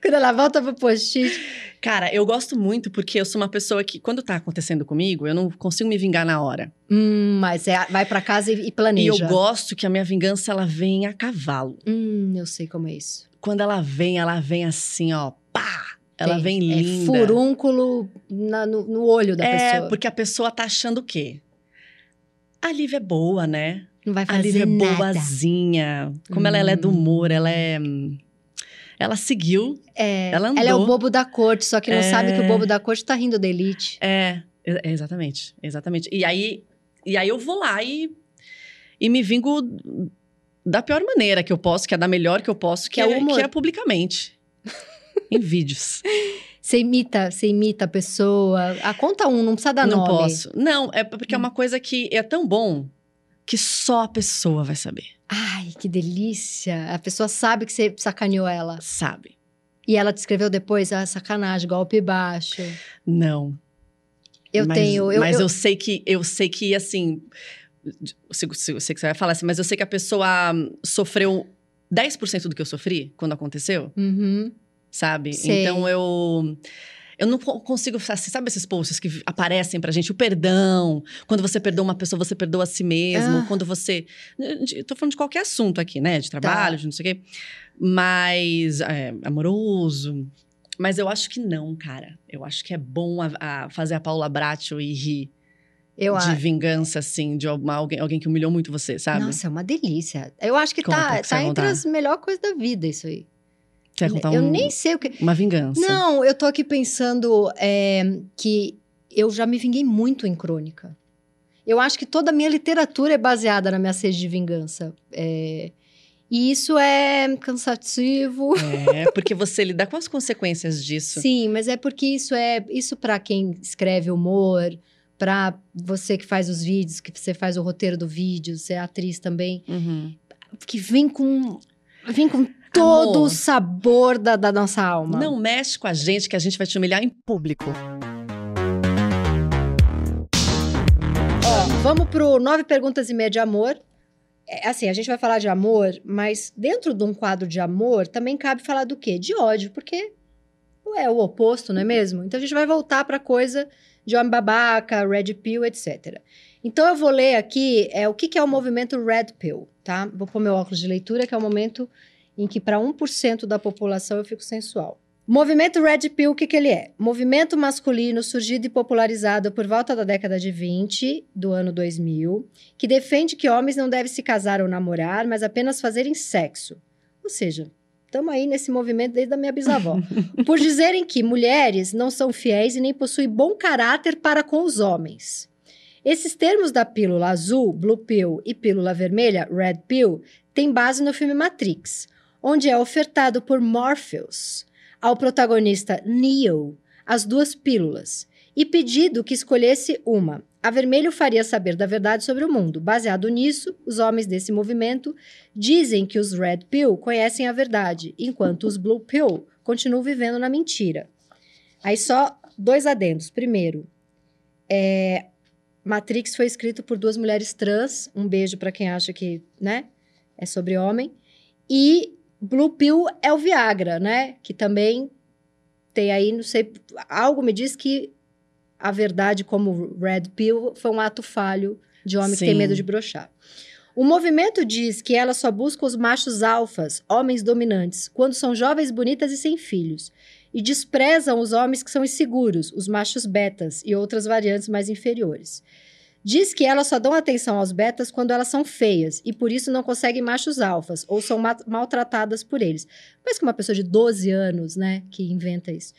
Quando ela volta pro post-it. Cara, eu gosto muito porque eu sou uma pessoa que, quando tá acontecendo comigo, eu não consigo me vingar na hora. Hum, mas é, vai pra casa e, e E planeja. eu gosto que a minha vingança, ela vem a cavalo. Hum, eu sei como é isso. Quando ela vem, ela vem assim, ó, pá! Ela vem É linda. furúnculo na- no, no olho da é, pessoa. porque a pessoa tá achando o quê? A Lívia é boa, né? Não vai A fazer Lívia é nada. boazinha. Como ela, ela é do humor, ela é. Hum, Ela seguiu. É, Ela ela é o andou. bobo da corte, só que não É. sabe que o bobo da corte tá rindo da elite. É, é, exatamente, exatamente. E aí, e aí eu vou lá e, e me vingo da pior maneira que eu posso, que é da melhor que eu posso, que, Que é o é, humor. que é publicamente. em vídeos. Você imita, você imita a pessoa. Ah, conta um, não precisa dar não nome. posso. Não, é porque é uma coisa que é tão bom que só a pessoa vai saber, Ai, que delícia. A pessoa sabe que você sacaneou ela. sabe? E ela te escreveu depois, ah, sacanagem, golpe baixo. Não. Eu mas, tenho. Eu, mas eu, eu- sei que eu sei que assim, eu sei, eu sei que você vai falar assim, mas eu sei que a pessoa hum, sofreu 10% do que eu sofri quando aconteceu. Uhum. sabe? Sei. Então eu eu não co- consigo, assim, sabe esses posts que aparecem pra gente? O perdão. Quando você perdoa uma pessoa, você perdoa a si mesmo. Ah. Quando você. Eu tô falando de qualquer assunto aqui, né? De trabalho, de não sei o quê. Mas. é, amoroso. Mas eu acho que não, cara. Eu acho que é bom a, a fazer a Paula Bracho e rir eu de acho. vingança, assim, de alguma- alguém, alguém que humilhou muito você, sabe? Nossa, é uma delícia. Eu acho que Conta, tá, que tá entre as melhores coisas da vida, isso aí. Quer contar eu um- nem sei o que. uma vingança? Não, eu tô aqui pensando é, que eu já me vinguei muito em crônica. Eu acho que toda a minha literatura é baseada na minha sede de vingança. É, e isso é cansativo. É, porque você lida com as consequências disso. Sim, mas é porque isso é isso para quem escreve humor, para você que faz os vídeos, que você faz o roteiro do vídeo, você é atriz também, Uhum. que vem com vem com todo Amor. o sabor da, da nossa alma. Não mexe com a gente, que a gente vai te humilhar em público. Ó, vamos pro nove perguntas e meia de amor. É, assim, a gente vai falar de amor, mas dentro de um quadro de amor também cabe falar do quê? De ódio, porque é o oposto, não é mesmo? Então a gente vai voltar pra coisa de homem babaca, red pill, etc. Então eu vou ler aqui é, o que, que é o movimento red pill, tá? Vou pôr meu óculos de leitura, que é o momento em que para 1% da população eu fico sensual. Movimento Red Pill, o que, que ele é? Movimento masculino surgido e popularizado por volta da década de 20, do ano 2000, que defende que homens não devem se casar ou namorar, mas apenas fazerem sexo. Ou seja, estamos aí nesse movimento desde a minha bisavó. por dizerem que mulheres não são fiéis e nem possuem bom caráter para com os homens. Esses termos da pílula azul, blue pill, e pílula vermelha, red pill, têm base no filme Matrix, onde é ofertado por Morpheus ao protagonista Neo as duas pílulas e pedido que escolhesse uma. A vermelho faria saber da verdade sobre o mundo. Baseado nisso, os homens desse movimento dizem que os Red Pill conhecem a verdade, enquanto os Blue Pill continuam vivendo na mentira. Aí só dois adendos. Primeiro, é, Matrix foi escrito por duas mulheres trans. Um beijo para quem acha que, né, é sobre homem. E Blue Pill é o Viagra, né? Que também tem aí, não sei, algo me diz que a verdade como Red Pill foi um ato falho de homem que tem Sim. medo de brochar. O movimento diz que ela só busca os machos alfas, homens dominantes, quando são jovens, bonitas e sem filhos, e desprezam os homens que são inseguros, os machos betas e outras variantes mais inferiores. Diz que elas só dão atenção aos betas quando elas são feias e por isso não conseguem machos alfas ou são ma- maltratadas por eles. Parece que uma pessoa de 12 anos, né, que inventa isso.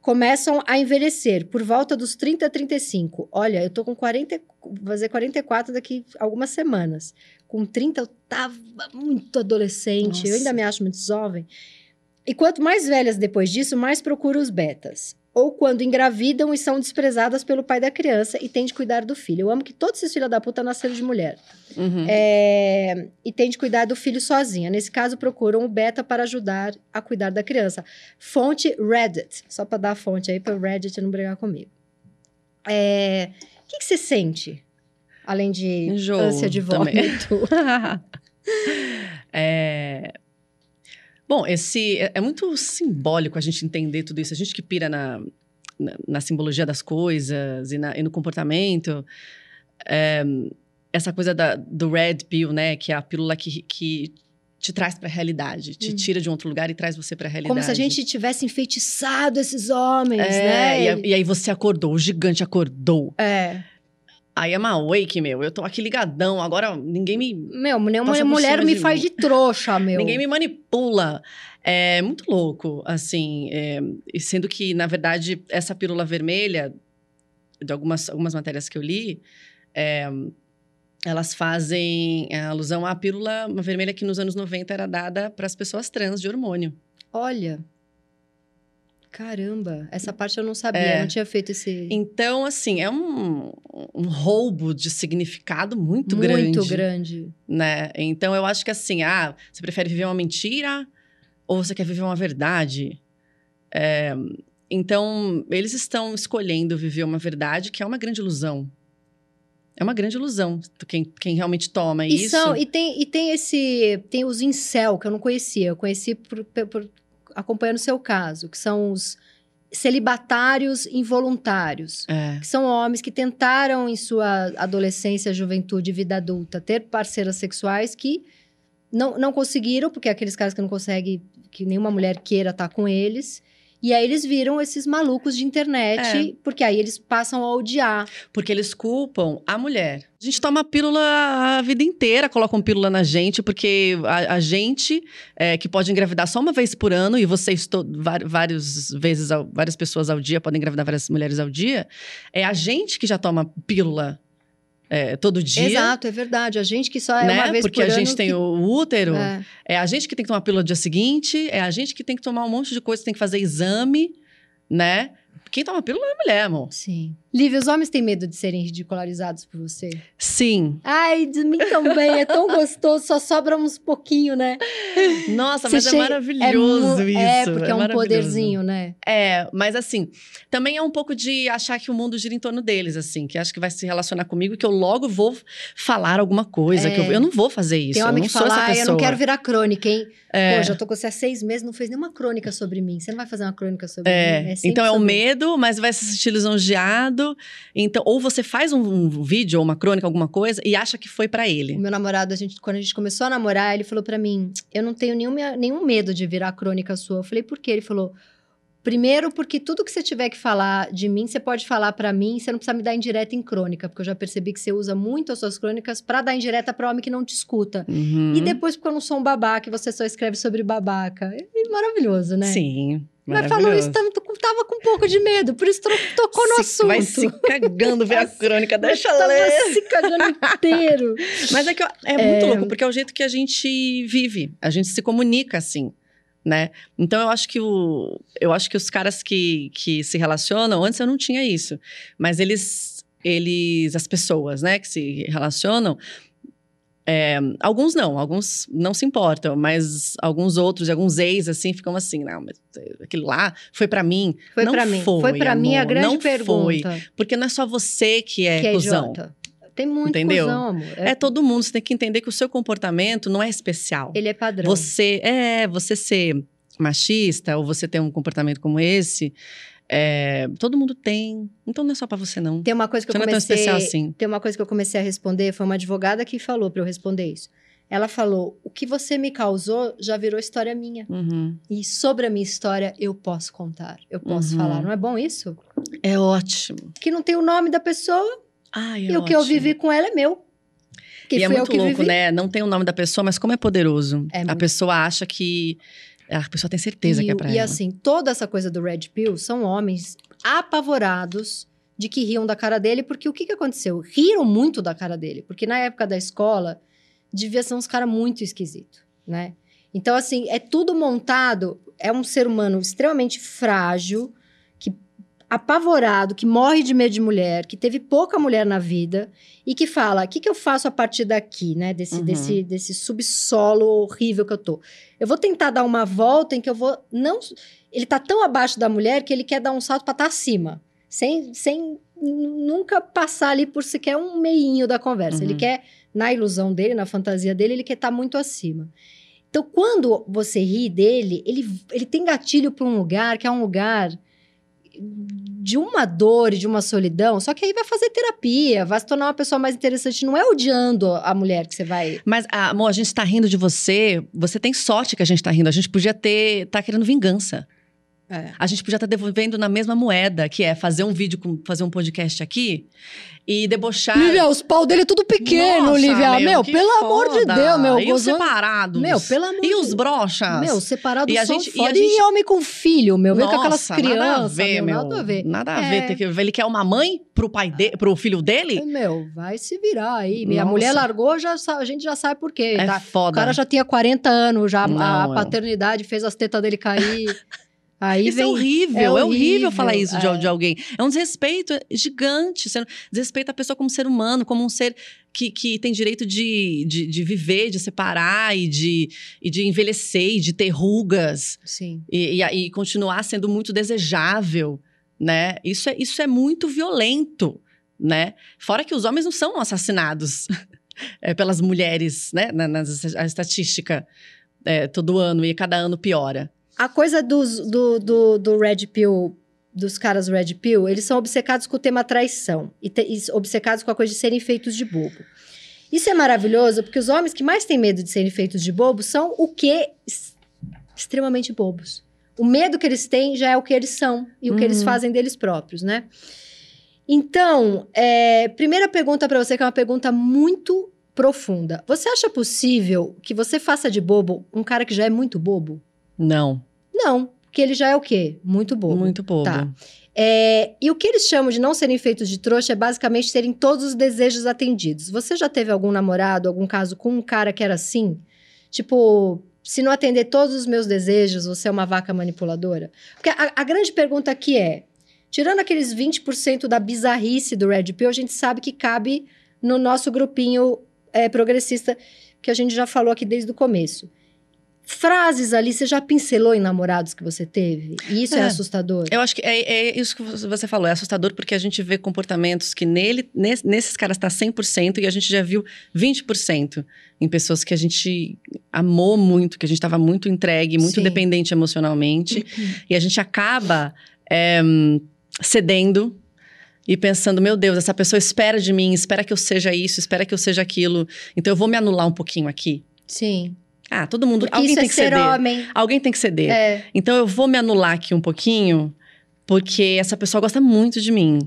Começam a envelhecer por volta dos 30 a 35. Olha, eu tô com 40, vou fazer 44 daqui a algumas semanas. Com 30 eu tava muito adolescente, eu Nossa. ainda me acho muito jovem. E quanto mais velhas depois disso, mais procuro os betas. Ou quando engravidam e são desprezadas pelo pai da criança e têm de cuidar do filho. Eu amo que todos esses filhos da puta nasceram de mulher. Uhum. É, e tem de cuidar do filho sozinha. Nesse caso, procuram o beta para ajudar a cuidar da criança. Fonte Reddit. Só para dar a fonte aí para o Reddit não brigar comigo. É, o que, que você sente? Além de Enjoo ânsia de vômito. É, Bom, esse é, é muito simbólico a gente entender tudo isso. A gente que pira na, na, na simbologia das coisas e, na- e no comportamento. é, essa coisa da- do red pill, né? Que é a pílula que, que te traz para a realidade, te Hum. tira de um outro lugar e traz você para a realidade. Como se a gente tivesse enfeitiçado esses homens, é, né? e, e aí você acordou, o gigante acordou. É. Aí é uma wake, meu. Eu tô aqui ligadão, agora ninguém me Meu, nenhuma mulher me faz de trouxa, meu. Ninguém me manipula. É muito louco, assim. é, sendo que, na verdade, essa pílula vermelha, de algumas, algumas matérias que eu li, é, elas fazem é, alusão à pílula vermelha que nos anos 90 era dada para as pessoas trans de hormônio. Olha. Caramba, essa parte eu não sabia, É. eu não tinha feito esse. Então, assim, é um, um roubo de significado muito, Muito grande. grande. né? Então eu acho que assim, ah, você prefere viver uma mentira ou você quer viver uma verdade? É, então eles estão escolhendo viver uma verdade que é uma grande ilusão. É uma grande ilusão quem, quem realmente toma E, isso. são, e, tem, e tem esse. Tem os incel, que eu não conhecia. Eu conheci por- por- acompanhando o seu caso, que são os celibatários involuntários. É, Que são homens que tentaram, em sua adolescência, juventude, vida adulta, ter parceiras sexuais que não, não conseguiram, porque é aqueles caras que não conseguem, que nenhuma mulher queira estar com eles. E aí eles viram esses malucos de internet, porque aí eles passam a odiar. porque eles culpam a mulher. A gente toma pílula a vida inteira, colocam pílula na gente, porque a, a gente, é, que pode engravidar só uma vez por ano, e vocês, to, várias vezes, várias pessoas ao dia podem engravidar várias mulheres ao dia, é a gente que já toma pílula é, todo dia. Exato, é verdade. A gente que só é né? uma vez Porque por a gente tem que- o útero, É. é a gente que tem que tomar pílula no dia seguinte, é a gente que tem que tomar um monte de coisa, tem que fazer exame, né? Quem toma pílula é a mulher, amor. Sim. Lívia, os homens têm medo de serem ridicularizados por você? Sim. Ai, de mim também, é tão gostoso, só sobra uns pouquinho, né? Nossa, Você mas é chega- maravilhoso mu- isso. É, porque é, um maravilhoso. poderzinho, né? É, mas assim, também é um pouco de achar que o mundo gira em torno deles, assim, que acho que vai se relacionar comigo, que eu logo vou falar alguma coisa, É. que eu, eu não vou fazer isso. Tem eu homem não que sou fala, ah, eu não quero virar crônica, hein? É. Pô, já tô com você há seis meses, não fez nenhuma crônica sobre mim. Você não vai fazer uma crônica sobre É, mim? sempre então é o sobre- medo, mas vai se sentir lisonjeado. Então, ou você faz um, um vídeo ou uma crônica, alguma coisa, e acha que foi pra O ele. meu namorado, a gente, quando a gente começou a namorar, ele falou pra mim: Eu não tenho nenhum, nenhum medo de virar crônica sua. Eu falei, por quê? Ele falou: Primeiro, porque tudo que você tiver que falar de mim, você pode falar pra mim, você não precisa me dar indireta em crônica, porque eu já percebi que você usa muito as suas crônicas pra dar indireta pra homem que não te escuta. Uhum. E depois, porque eu não sou um babaca e você só escreve sobre babaca. É maravilhoso, né? Sim. Mas falou isso, tava, tava com um pouco de medo, por isso tocou no Se- assunto. Vai se cagando ver a crônica, deixa eu Tava ler. se cagando inteiro. Mas é que ó, é, muito louco, porque é o jeito que a gente vive, a gente se comunica assim, né? Então eu acho que o, eu acho que os caras que, que se relacionam, antes eu não tinha isso, mas eles, eles, as pessoas, né, que se relacionam, é, alguns não, alguns não se importam, mas alguns outros, alguns ex assim, ficam assim, não, mas aquilo lá foi pra mim, Foi Não pra mim. foi, Foi pra mim a grande não pergunta. porque não é só você que é, que é cuzão. idiota. Tem muito Entendeu? cuzão, amor. É todo mundo, você tem que entender que o seu comportamento não é especial. Ele é padrão. Você é, você ser machista ou você ter um comportamento como esse, é, todo mundo tem. Então não é só pra você não. Tem uma coisa que Você eu não é tão comecei... especial assim. Tem uma coisa que eu comecei a responder, foi uma advogada que falou pra eu responder isso. Ela falou: "O que você me causou já virou história minha. Uhum. E sobre a minha história eu posso contar, eu posso Uhum. falar. Não é bom isso? É ótimo. Que não tem o nome da pessoa Ai, é e o que eu ótimo. vivi com ela é meu. Que e é muito louco, vivi. né? Não tem o nome da pessoa, mas como é poderoso. É a muito. pessoa acha que. A pessoa tem certeza e, que é pra e ela. assim, toda essa coisa do Red Pill são homens apavorados de que riam da cara dele, porque o que, que aconteceu? Riram muito da cara dele, porque na época da escola devia ser uns caras muito esquisitos, né? Então, assim, é tudo montado, é um ser humano extremamente frágil, apavorado, que morre de medo de mulher, que teve pouca mulher na vida e que fala: o que, que eu faço a partir daqui, né? Desse, Uhum. desse, desse subsolo horrível que eu tô. Eu vou tentar dar uma volta em que eu vou. não Ele tá tão abaixo da mulher que ele quer dar um salto pra estar acima. Sem, sem nunca passar ali por sequer um meinho da conversa. Ele Uhum. quer, na ilusão dele, na fantasia dele, ele quer estar muito acima. Então, quando você ri dele, ele, ele tem gatilho para um lugar que é um lugar de uma dor e de uma solidão, só que aí vai fazer terapia, vai se tornar uma pessoa mais interessante. Não é odiando a mulher que você vai. Mas, ah, amor, a gente tá rindo de você. Você tem sorte que a gente tá rindo. A gente podia ter. tá querendo vingança. É. A gente podia estar devolvendo na mesma moeda, que é fazer um vídeo, com, fazer um podcast aqui e debochar. Lívia, os pau dele é tudo pequeno, Nossa, Lívia. Meu, que pelo amor de foda. Deus, meu. E os gozou- separados? Meu, pelo amor E de os brochas? Meu, separados E a gente- e a foda. E, gente- homem com filho, meu. Vem com aquelas crianças. Nada a ver, meu. Nada a ver. Nada a É. ver. Que- ele quer uma mãe pro pai de, pro filho dele? Meu, vai se virar aí. Minha Nossa. mulher largou, já, a gente já sabe por quê. É tá? O foda. cara já tinha 40 anos, já a- Não, a é. paternidade fez as tetas dele cair. Aí Isso vem. é horrível, é é horrível, horrível, falar isso de, é. de alguém. É um desrespeito gigante. Você desrespeita a pessoa como ser humano, como um ser que, que tem direito de, de, de viver, de separar e de, e de envelhecer e de ter rugas Sim. e, e, e continuar sendo muito desejável, né? Isso é, isso é muito violento, né? Fora que os homens não são assassinados é, pelas mulheres, né? Na, na- a estatística é, todo ano e cada ano piora. A coisa dos, do, do, do Red Pill, dos caras Red Pill, eles são obcecados com o tema traição. E, te- e obcecados com a coisa de serem feitos de bobo. Isso é maravilhoso, porque os homens que mais têm medo de serem feitos de bobo são o quê? Es- Extremamente bobos. O medo que eles têm já é o que eles são e o que eles Uhum. fazem deles próprios, né? Então, é, primeira pergunta para você, que é uma pergunta muito profunda. Você acha possível que você faça de bobo um cara que já é muito bobo? Não, Não, porque ele já é o quê? Muito bobo. muito bobo. Tá. É, e o que eles chamam de não serem feitos de trouxa é basicamente terem todos os desejos atendidos. Você já teve algum namorado, algum caso com um cara que era assim? Tipo, se não atender todos os meus desejos, você é uma vaca manipuladora? Porque a, a grande pergunta aqui é: tirando aqueles 20% da bizarrice do Red Pill, a gente sabe que cabe no nosso grupinho é, progressista que a gente já falou aqui desde o começo. Frases ali, você já pincelou em namorados que você teve? E isso é, É. assustador. Eu acho que é, é isso que você falou, é assustador porque a gente vê comportamentos que nele, nes- nesses caras está 100% e a gente já viu 20% em pessoas que a gente amou muito, que a gente estava muito entregue, muito Sim. dependente emocionalmente, e a gente acaba é, cedendo e pensando, meu Deus, essa pessoa espera de mim, espera que eu seja isso, espera que eu seja aquilo, então eu vou me anular um pouquinho aqui. Sim. Ah, todo mundo, Porque alguém tem é que ser ceder. homem. Alguém tem que ceder. É. Então eu vou me anular aqui um pouquinho, porque essa pessoa gosta muito de mim.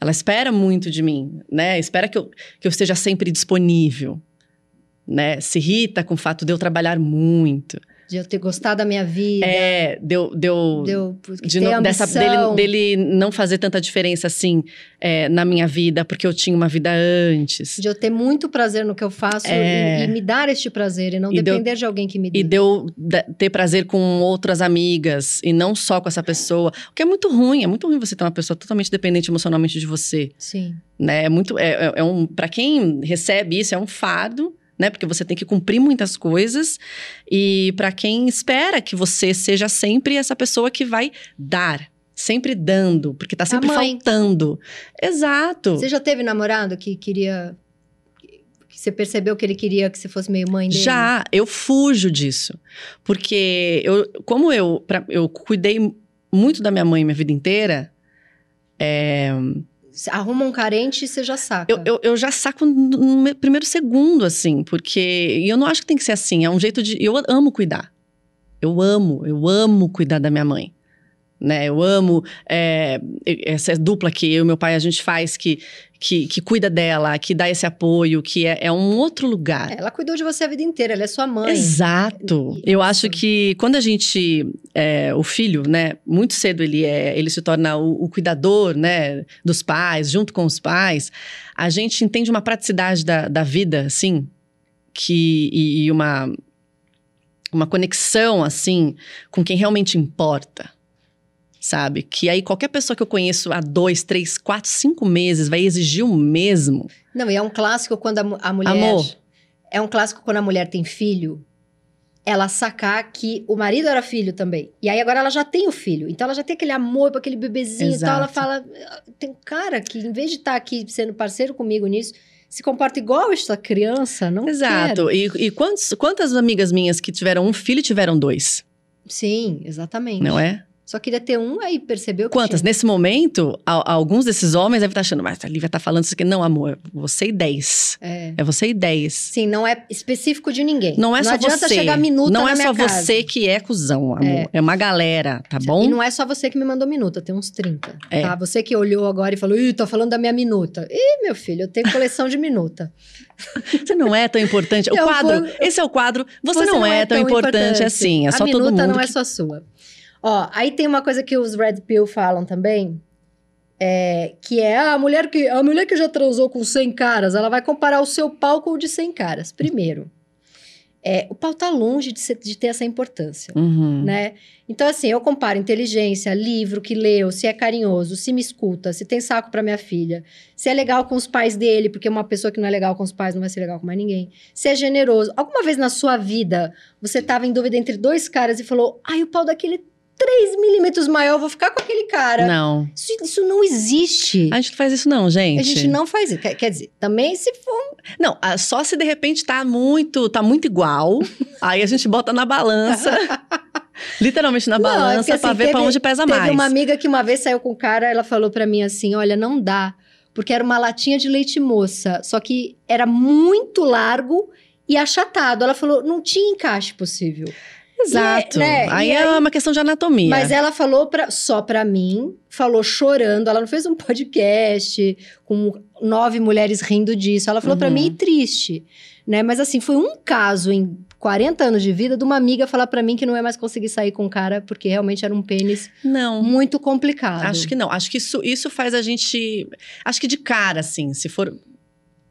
Ela espera muito de mim, né? Espera que eu, que eu esteja sempre disponível, né? Se irrita com o fato de eu trabalhar muito. De eu ter gostado da minha vida. É, deu, deu, Deu, de não, dessa, dele, dele não fazer tanta diferença assim é, na minha vida, porque eu tinha uma vida antes. De eu ter muito prazer no que eu faço É. e, e me dar este prazer e não E deu- depender de alguém que me dê. E deu ter prazer com outras amigas e não só com essa pessoa. O que é muito ruim, é muito ruim você ter uma pessoa totalmente dependente emocionalmente de você. Sim. né? É muito é, é- é um para quem recebe isso é um fardo, né? Porque você tem que cumprir muitas coisas e para quem espera que você seja sempre essa pessoa que vai dar, sempre dando, porque tá sempre faltando. Exato. Você já teve namorado que queria. que você percebeu que ele queria que você fosse meio mãe dele? Já, eu fujo disso. Porque eu, como eu, pra- eu cuidei muito da minha mãe minha vida inteira, Você Arruma um carente e você já saca. Eu, eu, eu já saco no primeiro segundo, assim, porque. E eu não acho que tem que ser assim. É um jeito de. Eu amo cuidar. Eu amo, eu amo cuidar da minha mãe. Né? Eu amo é, essa dupla que eu e meu pai a gente faz, que, que, que cuida dela, que dá esse apoio, que é, é um outro lugar. Ela cuidou de você a vida inteira, ela é sua mãe. Exato. Isso. Eu acho que quando a gente, é, o filho, né, muito cedo ele é, ele se torna o, o cuidador, né, dos pais, junto com os pais, a gente entende uma praticidade da, da vida, assim, que e, e uma uma conexão assim com quem realmente importa. Sabe? Que aí qualquer pessoa que eu conheço há dois, três, quatro, cinco meses vai exigir o mesmo. Não, e é um clássico quando a, a mulher. Amor. É um clássico quando a mulher tem filho, ela sacar que o marido era filho também. E aí agora ela já tem o filho. Então ela já tem aquele amor para aquele bebezinho e tal. Ela Exato. fala. Tem um cara que, em vez de estar aqui sendo parceiro comigo nisso, se comporta igual essa criança, não Exato. quero. E, e quantos, quantas amigas minhas que tiveram um filho tiveram dois? Sim, exatamente. Não é? Só queria ter um, aí percebeu que Quantas? tinha. Nesse momento, a- alguns desses homens devem estar achando, mas a Lívia tá falando isso aqui. Não, amor, você e dez. É. É você e dez. Sim, não é específico de ninguém. Não é só adianta você. chegar minuta não é só casa. você que é cuzão, amor. É, uma galera, tá bom? E não é só você que me mandou minuta, tem uns 30. É. Tá? Você que olhou agora e falou, ih, tô falando da minha minuta. Ih, meu filho, eu tenho coleção de minuta. Você não é tão importante. O Eu quadro, vou- esse é o quadro. Você, não, é, tão importante, assim. É A só todo minuta mundo. não é que- só sua. Ó, aí tem uma coisa que os Red Pill falam também, é, que é ah, a mulher que a mulher que já transou com 100 caras, ela vai comparar o seu pau com o de 100 caras. Primeiro, é, o pau tá longe de, ser- de ter essa importância Uhum. né? Então, assim, eu comparo inteligência, livro que leu, se é carinhoso, se me escuta, se tem saco pra minha filha, se é legal com os pais dele, porque uma pessoa que não é legal com os pais não vai ser legal com mais ninguém. Se é generoso. Alguma vez na sua vida você tava em dúvida entre dois caras e falou: ai, o pau daquele 3 milímetros maior, vou ficar com aquele cara. Não. Isso, isso não existe. A gente não faz isso, não, gente. A gente não faz isso. Quer, quer dizer, também se for. Não, só se de repente tá muito, tá muito igual. aí a gente bota na balança. literalmente na Não, é balança porque, assim, pra ver pra teve- onde pesa Teve mais. uma amiga que uma vez saiu com um cara, ela falou pra mim assim: olha, não dá. Porque era uma latinha de leite moça, só que era muito largo e achatado. Ela falou, não tinha encaixe possível. Exato. E, né, aí e é aí- uma questão de anatomia. Mas ela falou pra, só pra mim, falou chorando. Ela não fez um podcast com nove mulheres rindo disso. Ela falou pra Uhum. mim triste, né? Mas assim, foi um caso em 40 anos de vida de uma amiga falar pra mim que não ia mais conseguir sair com o cara porque realmente era um pênis Não. muito complicado. Acho que não. Acho que isso, isso faz a gente. Acho que de cara, assim, se for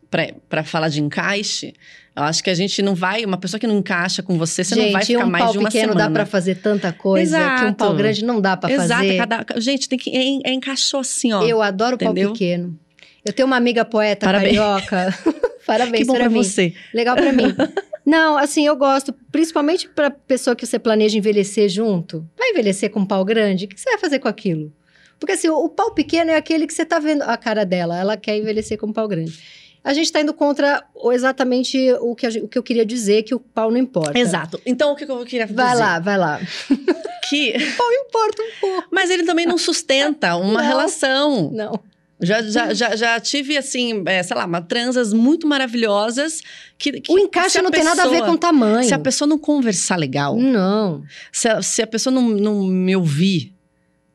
pra, pra falar de encaixe, eu acho que a gente não vai. Uma pessoa que não encaixa com você, você gente, não vai ficar um mais pau de uma pequeno semana. dá pra fazer tanta coisa que um Exato. pau grande não dá pra Exato, fazer. cada, gente, tem que. É, é encaixou assim, ó. Eu adoro Entendeu? pau pequeno. Eu tenho uma amiga poeta Parabéns. carioca. Parabéns que bom pra mim. você. Legal pra mim. Não, assim, eu gosto, principalmente pra pessoa que você planeja envelhecer junto. Vai envelhecer com um pau grande? O que você vai fazer com aquilo? Porque assim, o, o pau pequeno é aquele que você tá vendo a cara dela, ela quer envelhecer com um pau grande. A gente tá indo contra o- exatamente o que, o que eu queria dizer, que o pau não importa. Exato. Então, o que eu queria dizer? Vai lá, vai lá. Que... Importa um pouco. Mas ele também não sustenta uma Não. relação. Não. Já, já, já, já tive, assim, é, sei lá, uma transas muito maravilhosas. Que, que O encaixe não tem nada a ver pessoa- com tamanho. Se a pessoa não conversar legal, Não. se a, se a pessoa não, não me ouvir,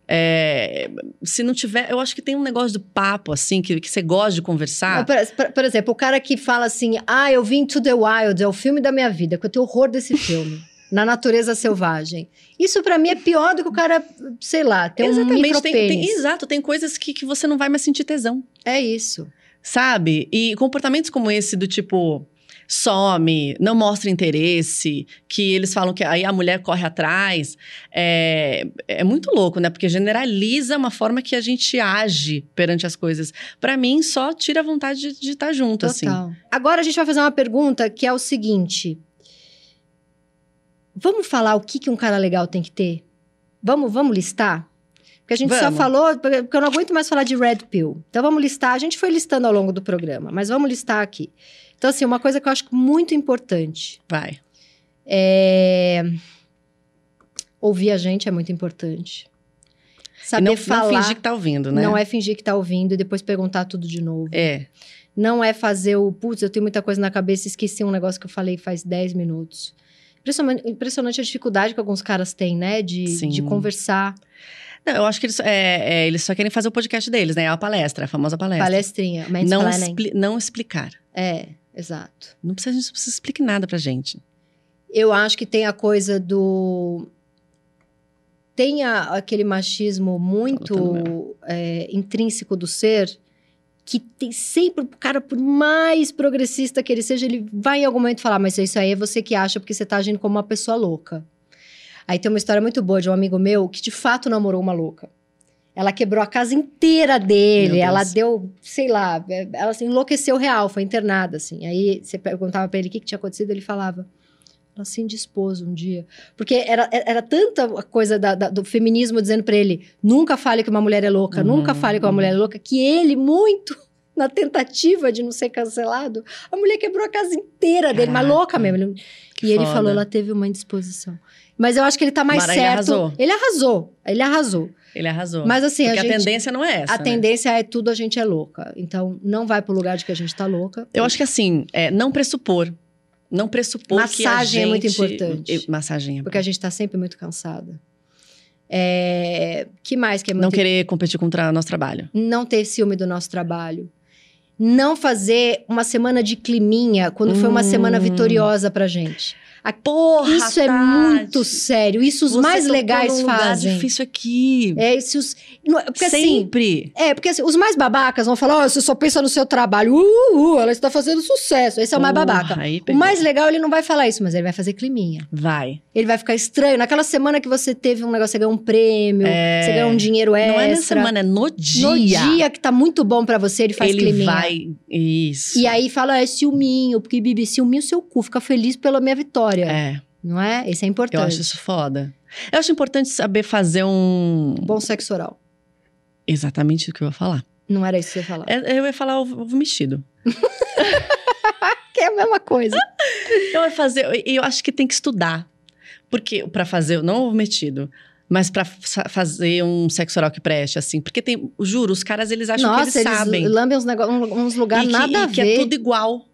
é, se não tiver. Eu acho que tem um negócio do papo, assim, que, que você gosta de conversar. Por, por- por exemplo, o cara que fala assim: ah, eu vim to the wild, é o filme da minha vida, que eu tenho horror desse filme. Na natureza selvagem. Isso pra mim é pior do que o cara, sei lá, ter um Exatamente. Tem, micropênis. tem- exato, tem coisas que, que você não vai mais sentir tesão. É isso. Sabe? E comportamentos como esse do tipo some, não mostra interesse, que eles falam que aí a mulher corre atrás, é, é muito louco, né? Porque generaliza uma forma que a gente age perante as coisas. Pra mim, só tira a vontade de- estar junto, assim. Total. Agora a gente vai fazer uma pergunta que é o seguinte: Vamos falar o que, que um cara legal tem que ter? Vamos, vamos listar? Porque a gente só Vamos. falou, porque porque eu não aguento mais falar de Red Pill. Então vamos listar. A gente foi listando ao longo do programa, mas vamos listar aqui. Então, assim, uma coisa que eu acho muito importante Vai. é. Ouvir a gente é muito importante. Saber não, não falar. fingir que tá ouvindo, né? Não é fingir que tá ouvindo e depois perguntar tudo de novo. É. Não é fazer o, putz, eu tenho muita coisa na cabeça e esqueci um negócio que eu falei faz 10 minutos. Impressionante, impressionante a dificuldade que alguns caras têm, né? De, Sim. de conversar. Não, eu acho que eles, é, é, eles só querem fazer o podcast deles, né? A palestra, a famosa palestra. Palestrinha, Não, mansplaining. expli- não explicar. É, exato. Não precisa, a gente não precisa explicar nada pra gente. Eu acho que tem a coisa do... Tem a- aquele machismo muito Falou é, intrínseco do ser, que tem sempre, o cara, por mais progressista que ele seja, ele vai em algum momento falar, mas isso aí é você que acha porque você tá agindo como uma pessoa louca. Aí tem uma história muito boa de um amigo meu que de fato namorou uma louca. Ela quebrou a casa inteira dele, ela deu, sei lá, é, ela assim, enlouqueceu real, foi internada, assim. Aí você perguntava pra ele o que, que tinha acontecido, ele falava, ela se indispôs um dia. Porque era, era tanta coisa da- da- do feminismo dizendo pra ele, nunca fale que uma mulher é louca, Uhum, nunca fale que uma uhum. mulher é louca, que ele, muito na tentativa de não ser cancelado, a mulher quebrou a casa inteira dele, mas Caraca. louca mesmo. E ele foda. falou, ela teve uma indisposição. Mas eu acho que ele tá mais Mas ele certo. arrasou. Ele arrasou. Ele arrasou. Ele arrasou. Mas assim, Porque a a, gente. tendência não é essa. a né? tendência é tudo a gente é louca. Então, não vai pro lugar de que a gente tá louca. Eu acho que assim, é, não pressupor. Não pressupor que a Massagem é muito gente- importante. Massagem é Porque a gente tá sempre muito cansada. É... que mais que é muito Não querer competir contra o nosso trabalho. não ter ciúme do nosso trabalho. Não fazer uma semana de climinha quando foi uma Hum. semana vitoriosa pra gente. Porra, Isso é muito sério. Isso os mais legais lugar fazem. difícil aqui. É, isso os, assim, Sempre. é, porque assim, os mais babacas vão falar, ó, você só pensa no seu trabalho. Uh, uh, ela está fazendo sucesso. Esse é o mais Porra, babaca. O mais legal, ele não vai falar isso, mas ele vai fazer climinha. Vai. Ele vai ficar estranho. Naquela semana que você teve um negócio, você ganhou um prêmio, É. você ganhou um dinheiro extra. Não é na semana, é no dia. No dia que tá muito bom pra você, ele faz Ele climinha. vai. Isso. E aí fala, é ciúminho, porque Bibi, ciúminho seu cu, fica feliz pela minha vitória. É, Não é? Isso é importante. eu acho isso foda. Eu acho importante saber fazer um. Bom sexo oral. Exatamente o que eu ia falar. Não era isso que você ia falar. É, Eu ia falar ovo, mexido. Que é a mesma coisa. Eu ia fazer. E eu acho que tem que estudar. Porque, pra fazer, não ovo metido. Mas pra fa- fazer um sexo oral que preste, assim. Porque tem, juro, os caras, eles acham Nossa, que eles, sabem. lambem uns, nego- um- uns E lugares que, nada e a que ver. é tudo igual.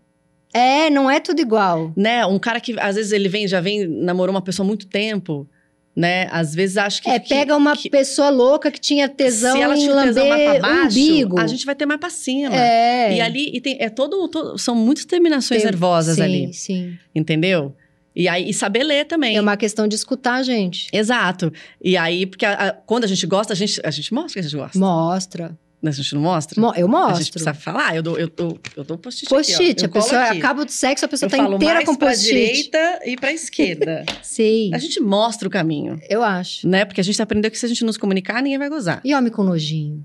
É, não é tudo igual. Né? Um cara que, às vezes, ele vem, já vem, namorou uma pessoa há muito tempo, né? Às vezes acha que. é, que- pega uma que- pessoa louca que tinha tesão se ela em tiver tesão mais lamber pra baixo, umbigo. a gente vai ter mais pra cima. É. E ali, e tem, é todo, todo- São muitas terminações Tem- nervosas sim, ali, Sim, entendeu? E aí, e saber ler também. É uma questão de escutar, gente. Exato. E aí, porque a- a- quando a gente gosta, a gente, a gente mostra que a gente gosta. Mostra. A gente não mostra? Mo- eu A gente mostro. precisa falar. Eu dou, eu dou, eu dou post-it. Post-it. A pessoa aqui. acaba o sexo, a pessoa eu tá inteira com pra post-it. direita e pra esquerda. Sim, a gente mostra o caminho, eu acho. né? Porque a gente aprendeu que se a gente não se comunicar, ninguém vai gozar. E homem com nojinho?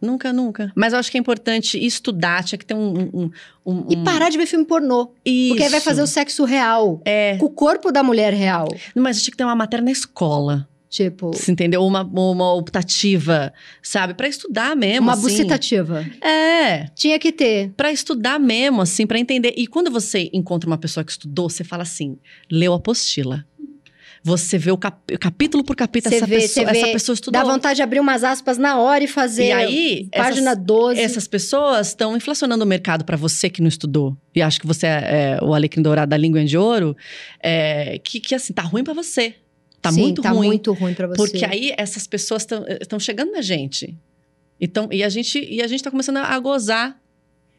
Nunca, nunca. Mas eu acho que é importante estudar, tinha que ter um... um, um E parar de ver filme pornô. Isso. Porque aí vai fazer o sexo real. É, Com o corpo da mulher real. mas tinha que ter uma matéria na escola, Tipo, você entendeu? Uma, uma optativa, sabe? Pra estudar mesmo, uma assim. bucitativa. É, Tinha que ter. Pra estudar mesmo, assim, pra entender. E quando você encontra uma pessoa que estudou, você fala assim: leu a apostila. Você vê o cap- capítulo por capítulo, essa, vê, pessoa, essa pessoa estudou. Dá vontade de abrir umas aspas na hora e fazer. E aí, página essas, 12. essas pessoas estão inflacionando o mercado pra você que não estudou. E acha que você é, é o alecrim dourado da língua de ouro. é, que, que, assim, tá ruim pra você. Tá Sim, muito tá ruim. muito ruim pra você. Porque aí essas pessoas estão chegando na gente. Então, e, a gente. e a gente tá começando a gozar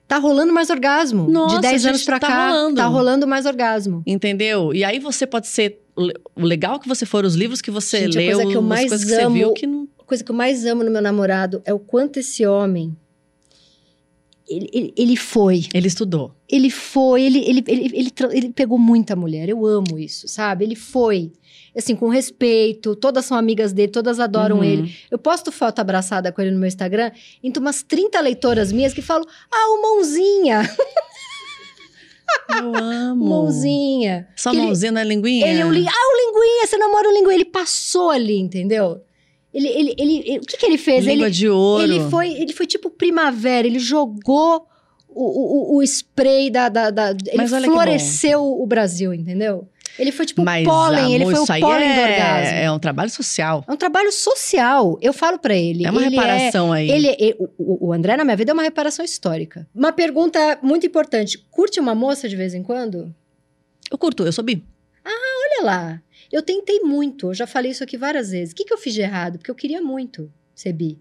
Tá rolando mais orgasmo. Nossa, de 10 anos pra tá cá, rolando. tá rolando mais orgasmo. Entendeu? E aí você pode ser. O legal que você for, os livros que você Gente, a leu, coisa que eu as mais coisas que você amo- viu que não. A coisa que eu mais amo no meu namorado é o quanto esse homem. Ele, ele, ele foi. Ele estudou. Ele foi, ele, ele, ele, ele, ele pegou muita mulher. Eu amo isso, sabe? Ele foi. Assim, com respeito, todas são amigas dele, todas adoram Uhum. ele. Eu posto foto abraçada com ele no meu Instagram, entre umas 30 leitoras minhas que falam: Ah, o mãozinha, Eu amo. mãozinha. Só Que ele- mãozinha na linguinha. Ele, o li- ah, o linguinha, você namora o linguinha. Ele passou ali, entendeu? Ele, ele, ele, ele- o que, que ele fez? Língua ele, de ouro. ele foi, ele foi tipo primavera, ele jogou o, o, o spray da. da, da- ele floresceu o Brasil, entendeu? Ele foi tipo Mas, pólen, ele amor, foi o pólen do é, orgasmo. é um trabalho social. É um trabalho social. Eu falo pra ele. É uma ele reparação aí. Ele, ele- o, o André, na minha vida, é uma reparação histórica. Uma pergunta muito importante: curte uma moça de vez em quando? Eu curto, eu sou bi. Olha lá. Eu tentei muito, eu já falei isso aqui várias vezes. O que, que eu fiz de errado? Porque eu queria muito ser bi.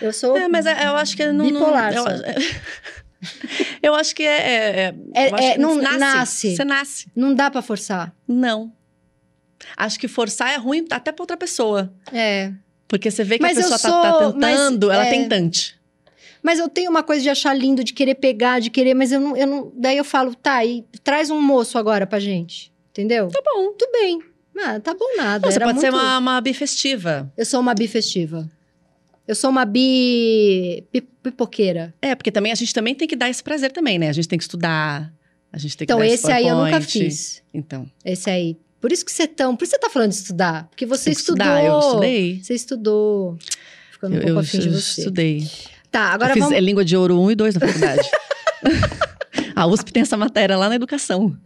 Eu sou. É, mas é- eu acho que não. Bipolar, não, eu, eu acho que é. é, é- É- é, que não nasce. Você nasce. Não dá pra forçar. Não. Acho que forçar é ruim até pra outra pessoa. É. Porque você vê que Mas a pessoa tá- sou- tá, mas, tentando, ela é, é tentante. Mas eu tenho uma coisa de achar lindo, de querer pegar, de querer, mas eu não. Eu não daí eu falo, tá, e traz um moço agora pra gente. Entendeu? Tá bom. Tudo bem. Ah, tá bom nada. Você Era pode ser muito- uma, uma bifestiva. Eu sou uma bi festiva. Eu sou uma bi... pi- pipoqueira. É, porque também a gente também tem que dar esse prazer também, né? A gente tem que estudar, a gente tem que Então, esse aí eu nunca fiz. Então, Esse aí. Por isso que você tão... Por isso você tá falando de estudar. Porque você tem estudou. estudar. Eu estudei. Você estudou. Ficando um Eu, pouco eu afim de eu você. estudei. Tá, agora eu fiz vamos... é, língua de ouro 1 e 2 na faculdade. a USP tem essa matéria lá na educação.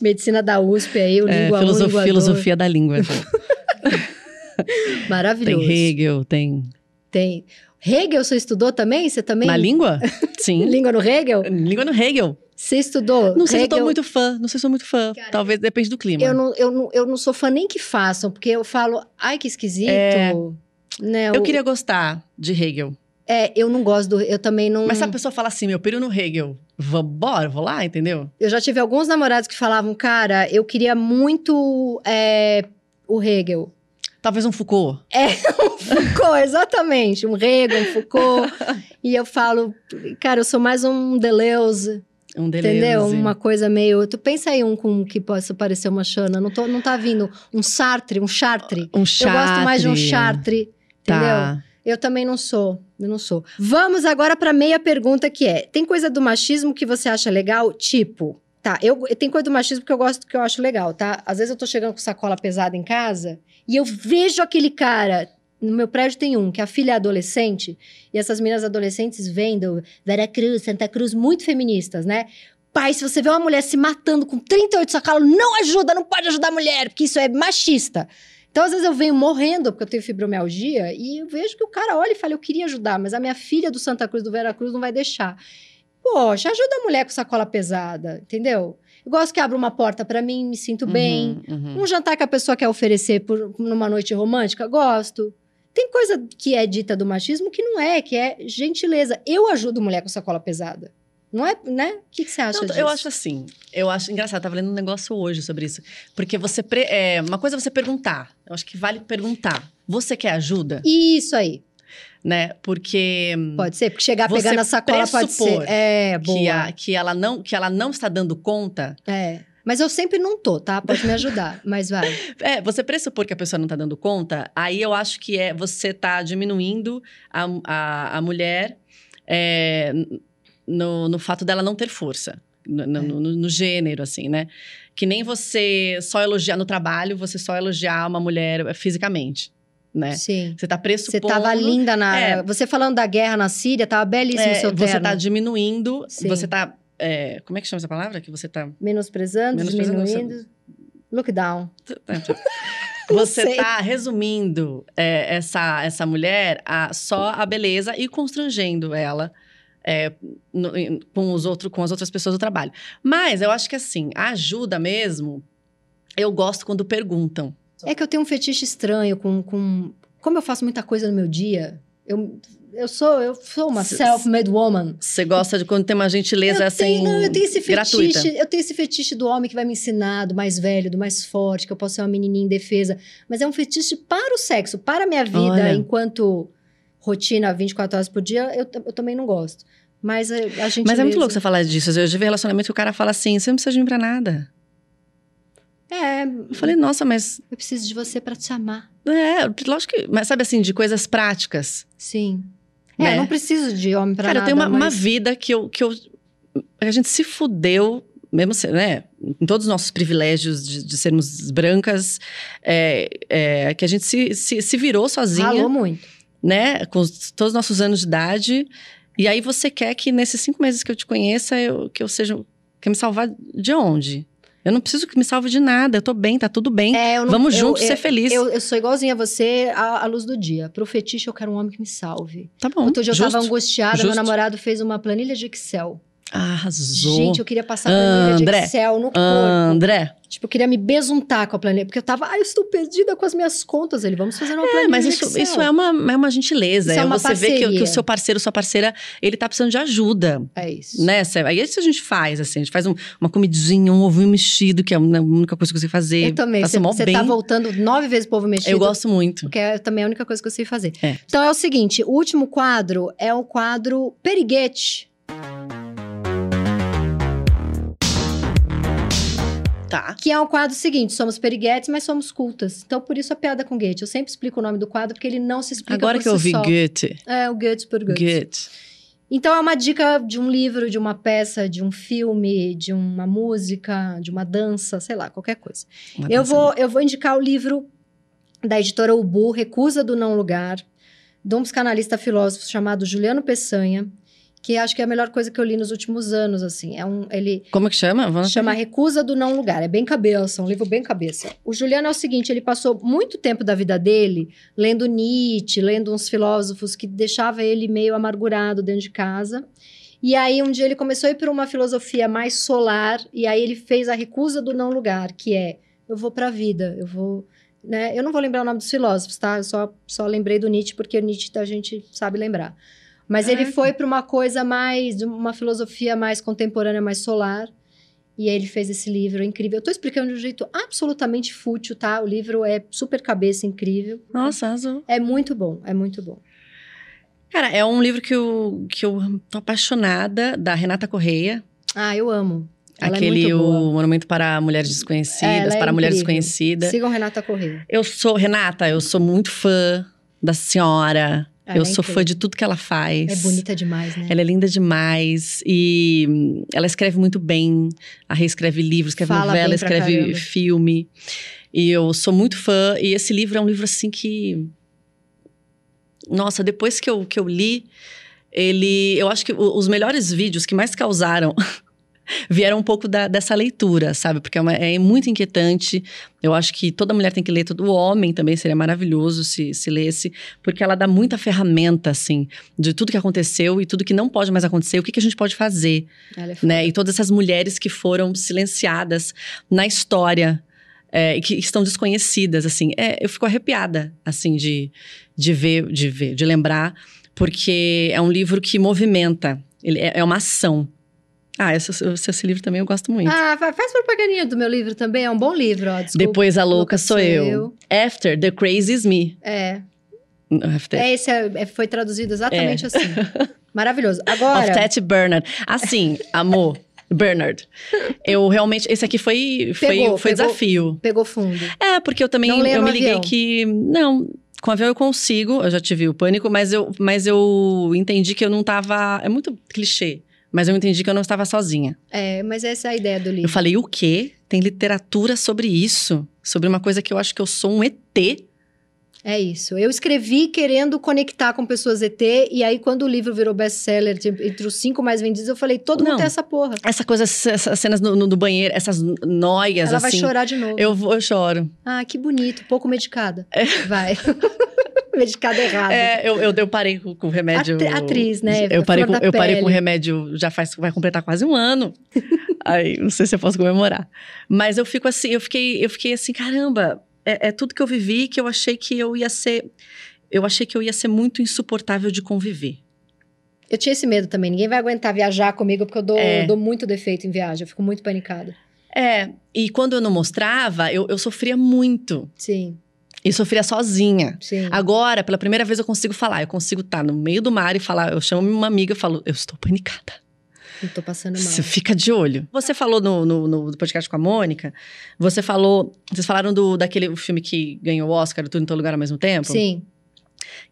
Medicina da USP aí, o É, língua filoso- 1, língua filosofia da língua. 2. tem Maravilhoso. Hegel, tem. Tem. Hegel você estudou também? Você também? Na língua? Sim. Língua no Hegel? língua no Hegel. Você estudou? Não sei se eu tô Hegel? muito fã. Não sei se sou muito fã. Cara, Talvez depende do clima. Eu não, eu, não, eu não sou fã nem que façam, porque eu falo, ai que esquisito. É. Né, Eu queria gostar de Hegel. É, eu não gosto do. Eu também não. Mas se a pessoa fala assim, meu piro no Hegel, vambora, vou lá, entendeu? Eu já tive alguns namorados que falavam, cara, eu queria muito é, o Hegel. Talvez um Foucault. Foucault, exatamente. Um Hegel, um Foucault. e eu falo, cara, eu sou mais um Deleuze, Um Deleuze. entendeu? Uma coisa meio. Tu pensa aí um com que possa parecer uma Xana. Não, tô, não tá vindo um Sartre, um Chartre. Um Eu gosto mais de um Chartre, entendeu? Tá. Eu também não sou, eu não sou. Vamos agora para meia pergunta que é: tem coisa do machismo que você acha legal? Tipo, tá, eu tem coisa do machismo que eu gosto que eu acho legal, tá? Às vezes eu tô chegando com sacola pesada em casa e eu vejo aquele cara. No meu prédio tem um, que a filha é adolescente, e essas meninas adolescentes vêm do Vera Cruz, Santa Cruz, muito feministas, né? Pai, se você vê uma mulher se matando com 38 sacolas, não ajuda, não pode ajudar a mulher, porque isso é machista. Então, às vezes, eu venho morrendo porque eu tenho fibromialgia e eu vejo que o cara olha e fala: Eu queria ajudar, mas a minha filha do Santa Cruz, do Vera Cruz, não vai deixar. Poxa, ajuda a mulher com sacola pesada, entendeu? Eu gosto que abra uma porta pra mim, me sinto bem. Uhum, uhum. Um jantar que a pessoa quer oferecer por, numa noite romântica, gosto. Tem coisa que é dita do machismo que não é, que é gentileza. Eu ajudo mulher com sacola pesada. Não é, né? O que, que você acha Não, disso? eu acho assim. Eu acho engraçado, tava lendo um negócio hoje sobre isso. Porque você. pre- é, uma coisa é você perguntar. Eu acho que vale perguntar. Você quer ajuda? Isso aí. Né? Porque. Pode ser, porque chegar a pegar na sacola pode ser. É, boa. Que, a- que, ela não, que ela não está dando conta. É. Mas eu sempre não tô, tá? Pode me ajudar, mas vai. É, você pressupor que a pessoa não está dando conta, aí eu acho que é você tá diminuindo a, a, a mulher é, no, no fato dela não ter força. No, no- É. no- no gênero, assim, né? Que nem você só elogiar no trabalho, você só elogiar uma mulher fisicamente, né? Sim. Você tá Você pressupondo... tava linda na. É. Você falando da guerra na Síria, tava belíssimo o é, seu terno. você tá diminuindo, Sim. você tá... é, como é que chama essa palavra? Que você tá... Menosprezando, Menosprezando, diminuindo. Look down. Não Você sei. tá resumindo é, essa, essa mulher a só a beleza e constrangendo ela é, no- com, os outro, com as outras pessoas do trabalho. Mas eu acho que assim, ajuda mesmo, eu gosto quando perguntam. É que eu tenho um fetiche estranho com. com... Como eu faço muita coisa no meu dia, eu, eu, sou, eu sou uma self-made woman. Você gosta de quando tem uma gentileza eu assim, tenho, não, eu tenho esse gratuita. fetiche, eu tenho esse fetiche do homem que vai me ensinar, do mais velho, do mais forte, que eu posso ser uma menininha indefesa. Mas é um fetiche para o sexo, para a minha vida, Olha. enquanto rotina 24 horas por dia, eu, eu também não gosto. Mas a, a gente. Mas é muito louco você falar disso. Eu já vi relacionamento que o cara fala assim: você não precisa de mim pra nada. É, Eu falei, nossa, mas. eu preciso de você para te amar. É, lógico que. Mas sabe assim, de coisas práticas. Sim. Né? É, eu não preciso de homem para Cara, nada. eu tenho uma, uma mas- vida que eu, que eu. A gente se fudeu, mesmo, né? Em todos os nossos privilégios de, de sermos brancas, é, é, que a gente se, se, se virou sozinha, Ralou muito. né? Com os- todos os nossos anos de idade. E aí você quer que nesses cinco meses que eu te conheça, eu, que eu seja. Quer me salvar de onde? Eu não preciso que me salve de nada. Eu tô bem, tá tudo bem. É, não- Vamos eu- juntos eu- ser felizes. Eu, eu sou igualzinha a você à, à luz do dia. Pro fetiche, eu quero um homem que me salve. Tá bom. Outro dia eu justo. tava angustiada, meu justo. namorado fez uma planilha de Excel. Arrasou. Gente, eu queria passar planilha André. de Excel no corpo. André, Tipo, eu queria me besuntar com a planilha. Porque eu tava, ai, eu estou perdida com as minhas contas. Ele, vamos fazer uma planilha É, mas de isso, Excel. isso é, uma, é uma gentileza. Isso é uma você vê que, o- que o seu parceiro, sua parceira, ele tá precisando de ajuda. É isso. Né? Aí isso a gente faz, assim. A gente faz um- uma comidinha, um ovinho mexido, que é a única coisa que eu sei fazer. Eu também. Você você bem. tá voltando nove vezes pro ovo mexido. Eu gosto muito. Porque é também a única coisa que eu sei fazer. É. Então é o seguinte: o último quadro é o quadro Periguete. Tá. Que é um quadro seguinte: somos periguetes, mas somos cultas. Então, por isso a piada com Goethe. Eu sempre explico o nome do quadro porque ele não se explica Agora por que eu si ouvi só. Goethe. É, o Goethe por Goethe. Goethe. Então, é uma dica de um livro, de uma peça, de um filme, de uma música, de uma dança, sei lá, qualquer coisa. Uma Eu vou, eu vou indicar o livro da editora Ubu, Recusa do Não Lugar, de um psicanalista filósofo chamado Juliano Peçanha, que acho que é a melhor coisa que eu li nos últimos anos, assim. É um, ele Como que chama? Vamos chama Recusa do Não Lugar. É bem cabeça, um livro bem cabeça. O Juliano é o seguinte, ele passou muito tempo da vida dele lendo Nietzsche, lendo uns filósofos que deixava ele meio amargurado dentro de casa. E aí um dia ele começou a ir para uma filosofia mais solar e aí ele fez a Recusa do Não Lugar, que é eu vou para a vida, eu vou né? Eu não vou lembrar o nome dos filósofos, tá? Eu só, só lembrei do Nietzsche porque Nietzsche a gente sabe lembrar. Mas ele Ah. foi para uma coisa mais, uma filosofia mais contemporânea, mais solar. E aí ele fez esse livro incrível. Eu tô explicando de um jeito absolutamente fútil, tá? O livro é super cabeça, incrível. Nossa, arrasou. É muito bom, é muito bom. Cara, é um livro que eu, que eu tô apaixonada, da Renata Correia. Ah, eu amo. Ela aquele é muito boa. o Monumento para Mulheres Desconhecidas, é para Mulheres incrível. Desconhecidas. Sigam Renata Corrêa. Eu sou, Renata, eu sou muito fã da senhora. Ela eu é sou incrível. fã de tudo que ela faz. É bonita demais, né? Ela é linda demais e hum, ela escreve muito bem. A Rê escreve livro, escreve Fala novela, escreve caramba. filme. E eu sou muito fã. E esse livro é um livro assim que. Nossa, depois que eu, que eu li, ele. Eu acho que os melhores vídeos que mais causaram. Vieram um pouco da- dessa leitura, sabe? Porque é, uma- é muito inquietante. Eu acho que toda mulher tem que ler, todo homem também seria maravilhoso se, se lesse, porque ela dá muita ferramenta, assim, de tudo que aconteceu e tudo que não pode mais acontecer, o que, que a gente pode fazer, é né? E todas essas mulheres que foram silenciadas na história é, e que estão desconhecidas, assim. É, eu fico arrepiada, assim, de, de ver, de ver, de lembrar, porque é um livro que movimenta, ele é, é uma ação. Ah, esse, esse, livro também eu gosto muito. Ah, fa- faz propagandinha do meu livro também. É um bom livro, ó. Desculpa. Depois a louca sou eu. After the crazy is me. É. After, É, esse é- é- foi traduzido exatamente assim. Maravilhoso. Agora. of Tati Bernard. Assim, amor, Bernard. Eu realmente. Esse aqui foi, foi, Pegou, foi pegou. desafio. Pegou fundo. É, porque eu também eu me liguei avião. que. Não. Com avião eu consigo, eu já tive o pânico, mas eu, mas eu entendi que eu não tava. É muito clichê, mas eu entendi que eu não estava sozinha. É, mas essa é a ideia do Eu livro. falei, o quê? Tem literatura sobre isso? Sobre uma coisa que eu acho que eu sou um ET. É isso. Eu escrevi querendo conectar com pessoas ET, e aí, quando o livro virou best-seller, entre os cinco mais vendidos, eu falei: todo Não. mundo tem essa porra. Essa coisa, essas cenas no, no- do banheiro, essas noias, Ela vai assim. chorar de novo. Eu, vou- eu choro. Ah, que bonito, pouco medicada. Vai. medicada errada. É, eu, eu, eu parei com, o remédio. Atri- atriz, né? Eu parei, com, eu parei com o remédio, já faz, vai completar quase um ano. Aí, não sei se eu posso comemorar. Mas eu fico assim, eu fiquei, eu fiquei assim, caramba, é, é tudo que eu vivi que eu achei que eu ia ser. Eu achei que eu ia ser muito insuportável de conviver. Eu tinha esse medo também. Ninguém vai aguentar viajar comigo, porque eu dou, É. eu dou muito defeito em viagem. Eu fico muito panicada. É, e quando eu não mostrava, eu, eu sofria muito. Sim, E sofria sozinha. sim. Agora, pela primeira vez, eu consigo falar. Eu consigo estar no meio do mar e falar. Eu chamo uma amiga e falo, eu estou panicada. Eu tô passando mal. Você fica de olho. Você falou no, no, no podcast com a Mônica, você falou. Vocês falaram do, daquele filme que ganhou o Oscar, Tudo em Todo Lugar ao mesmo tempo? Sim.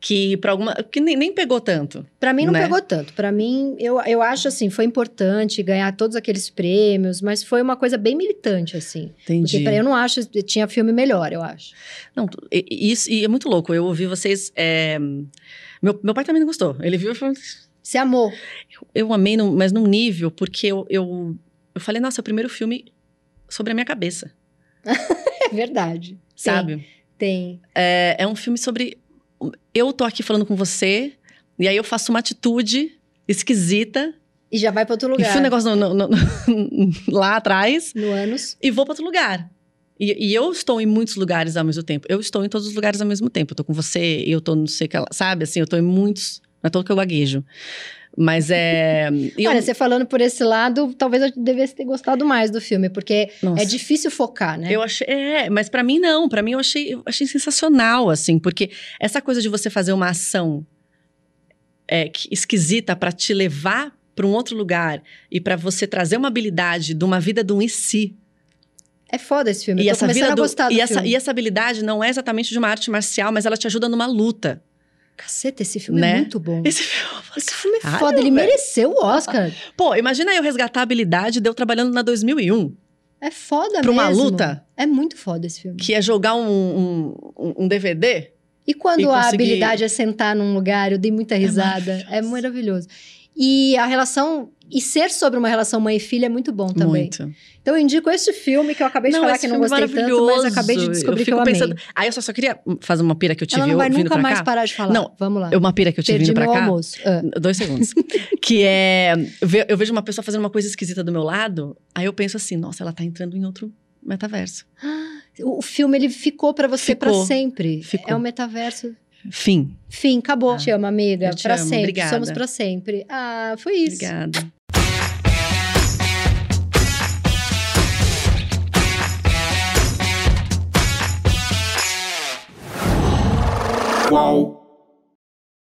Que para alguma. que nem, nem pegou tanto. Pra mim não Né? pegou tanto. Pra mim, eu, eu acho assim, foi importante ganhar todos aqueles prêmios, mas foi uma coisa bem militante, assim. Entendi. Porque pra, eu não acho, tinha filme melhor, eu acho. Não, isso, e é muito louco. Eu ouvi vocês. é, Meu, meu pai também não gostou. Ele viu e falou. Se amou. Eu amei, num- mas num nível, porque eu, eu, eu falei, nossa, é o primeiro filme sobre a minha cabeça, É verdade. sabe? Tem. É, é um filme sobre. Eu tô aqui falando com você, e aí eu faço uma atitude esquisita, E já vai pra outro lugar. enfio o negócio no- no- no- lá atrás No ânus. e vou para outro lugar. E, e eu estou em muitos lugares ao mesmo tempo. Eu estou em todos os lugares ao mesmo tempo. Eu tô com você, eu tô não sei o que, lá, sabe? Assim, eu tô em muitos. Não é todo que eu gaguejo. Mas é. e eu- Olha, você falando por esse lado, talvez eu devesse ter gostado mais do filme, porque Nossa. é difícil focar, né? Eu achei, é, mas pra mim não, Pra mim eu achei, eu achei sensacional, assim, porque essa coisa de você fazer uma ação é, esquisita pra te levar pra um outro lugar e pra você trazer uma habilidade de uma vida do um e se. É foda esse filme. E eu essa, vida a do- do e, essa, filme. e essa habilidade não é exatamente de uma arte marcial, mas ela te ajuda numa luta. Caceta, esse filme Né? é muito bom. Esse filme. Esse filme é foda, ele velho. mereceu o Oscar. Pô, imagina eu resgatar a habilidade de eu trabalhando na 2001, É foda Pra mesmo. uma luta? É muito foda esse filme. que é jogar um, um, um- DVD. E quando E a conseguir- habilidade é sentar num lugar, eu dei muita risada. É maravilhoso. E a relação. E ser sobre uma relação mãe e filha é muito bom também. Muito. Então eu indico esse filme que eu acabei de falar esse que não é gostei tanto, mas acabei de descobrir eu que eu amei. pensando. Aí eu só, só queria fazer uma pira que eu tive Ela não vai nunca mais cá. parar de falar. Não, Vamos lá. É uma pira que eu tive Perdi vindo pra meu cá. almoço. Ah. Dois segundos. que é. Eu vejo uma pessoa fazendo uma coisa esquisita do meu lado, aí eu penso assim, nossa, ela tá entrando em outro metaverso. O filme ele ficou pra você pra Ficou. sempre. Ficou. É um metaverso. Fim. Fim, acabou. Ah, te amo, amiga. Te pra amo. sempre. Obrigada. Somos pra sempre. Ah, foi isso. Obrigada. Qual?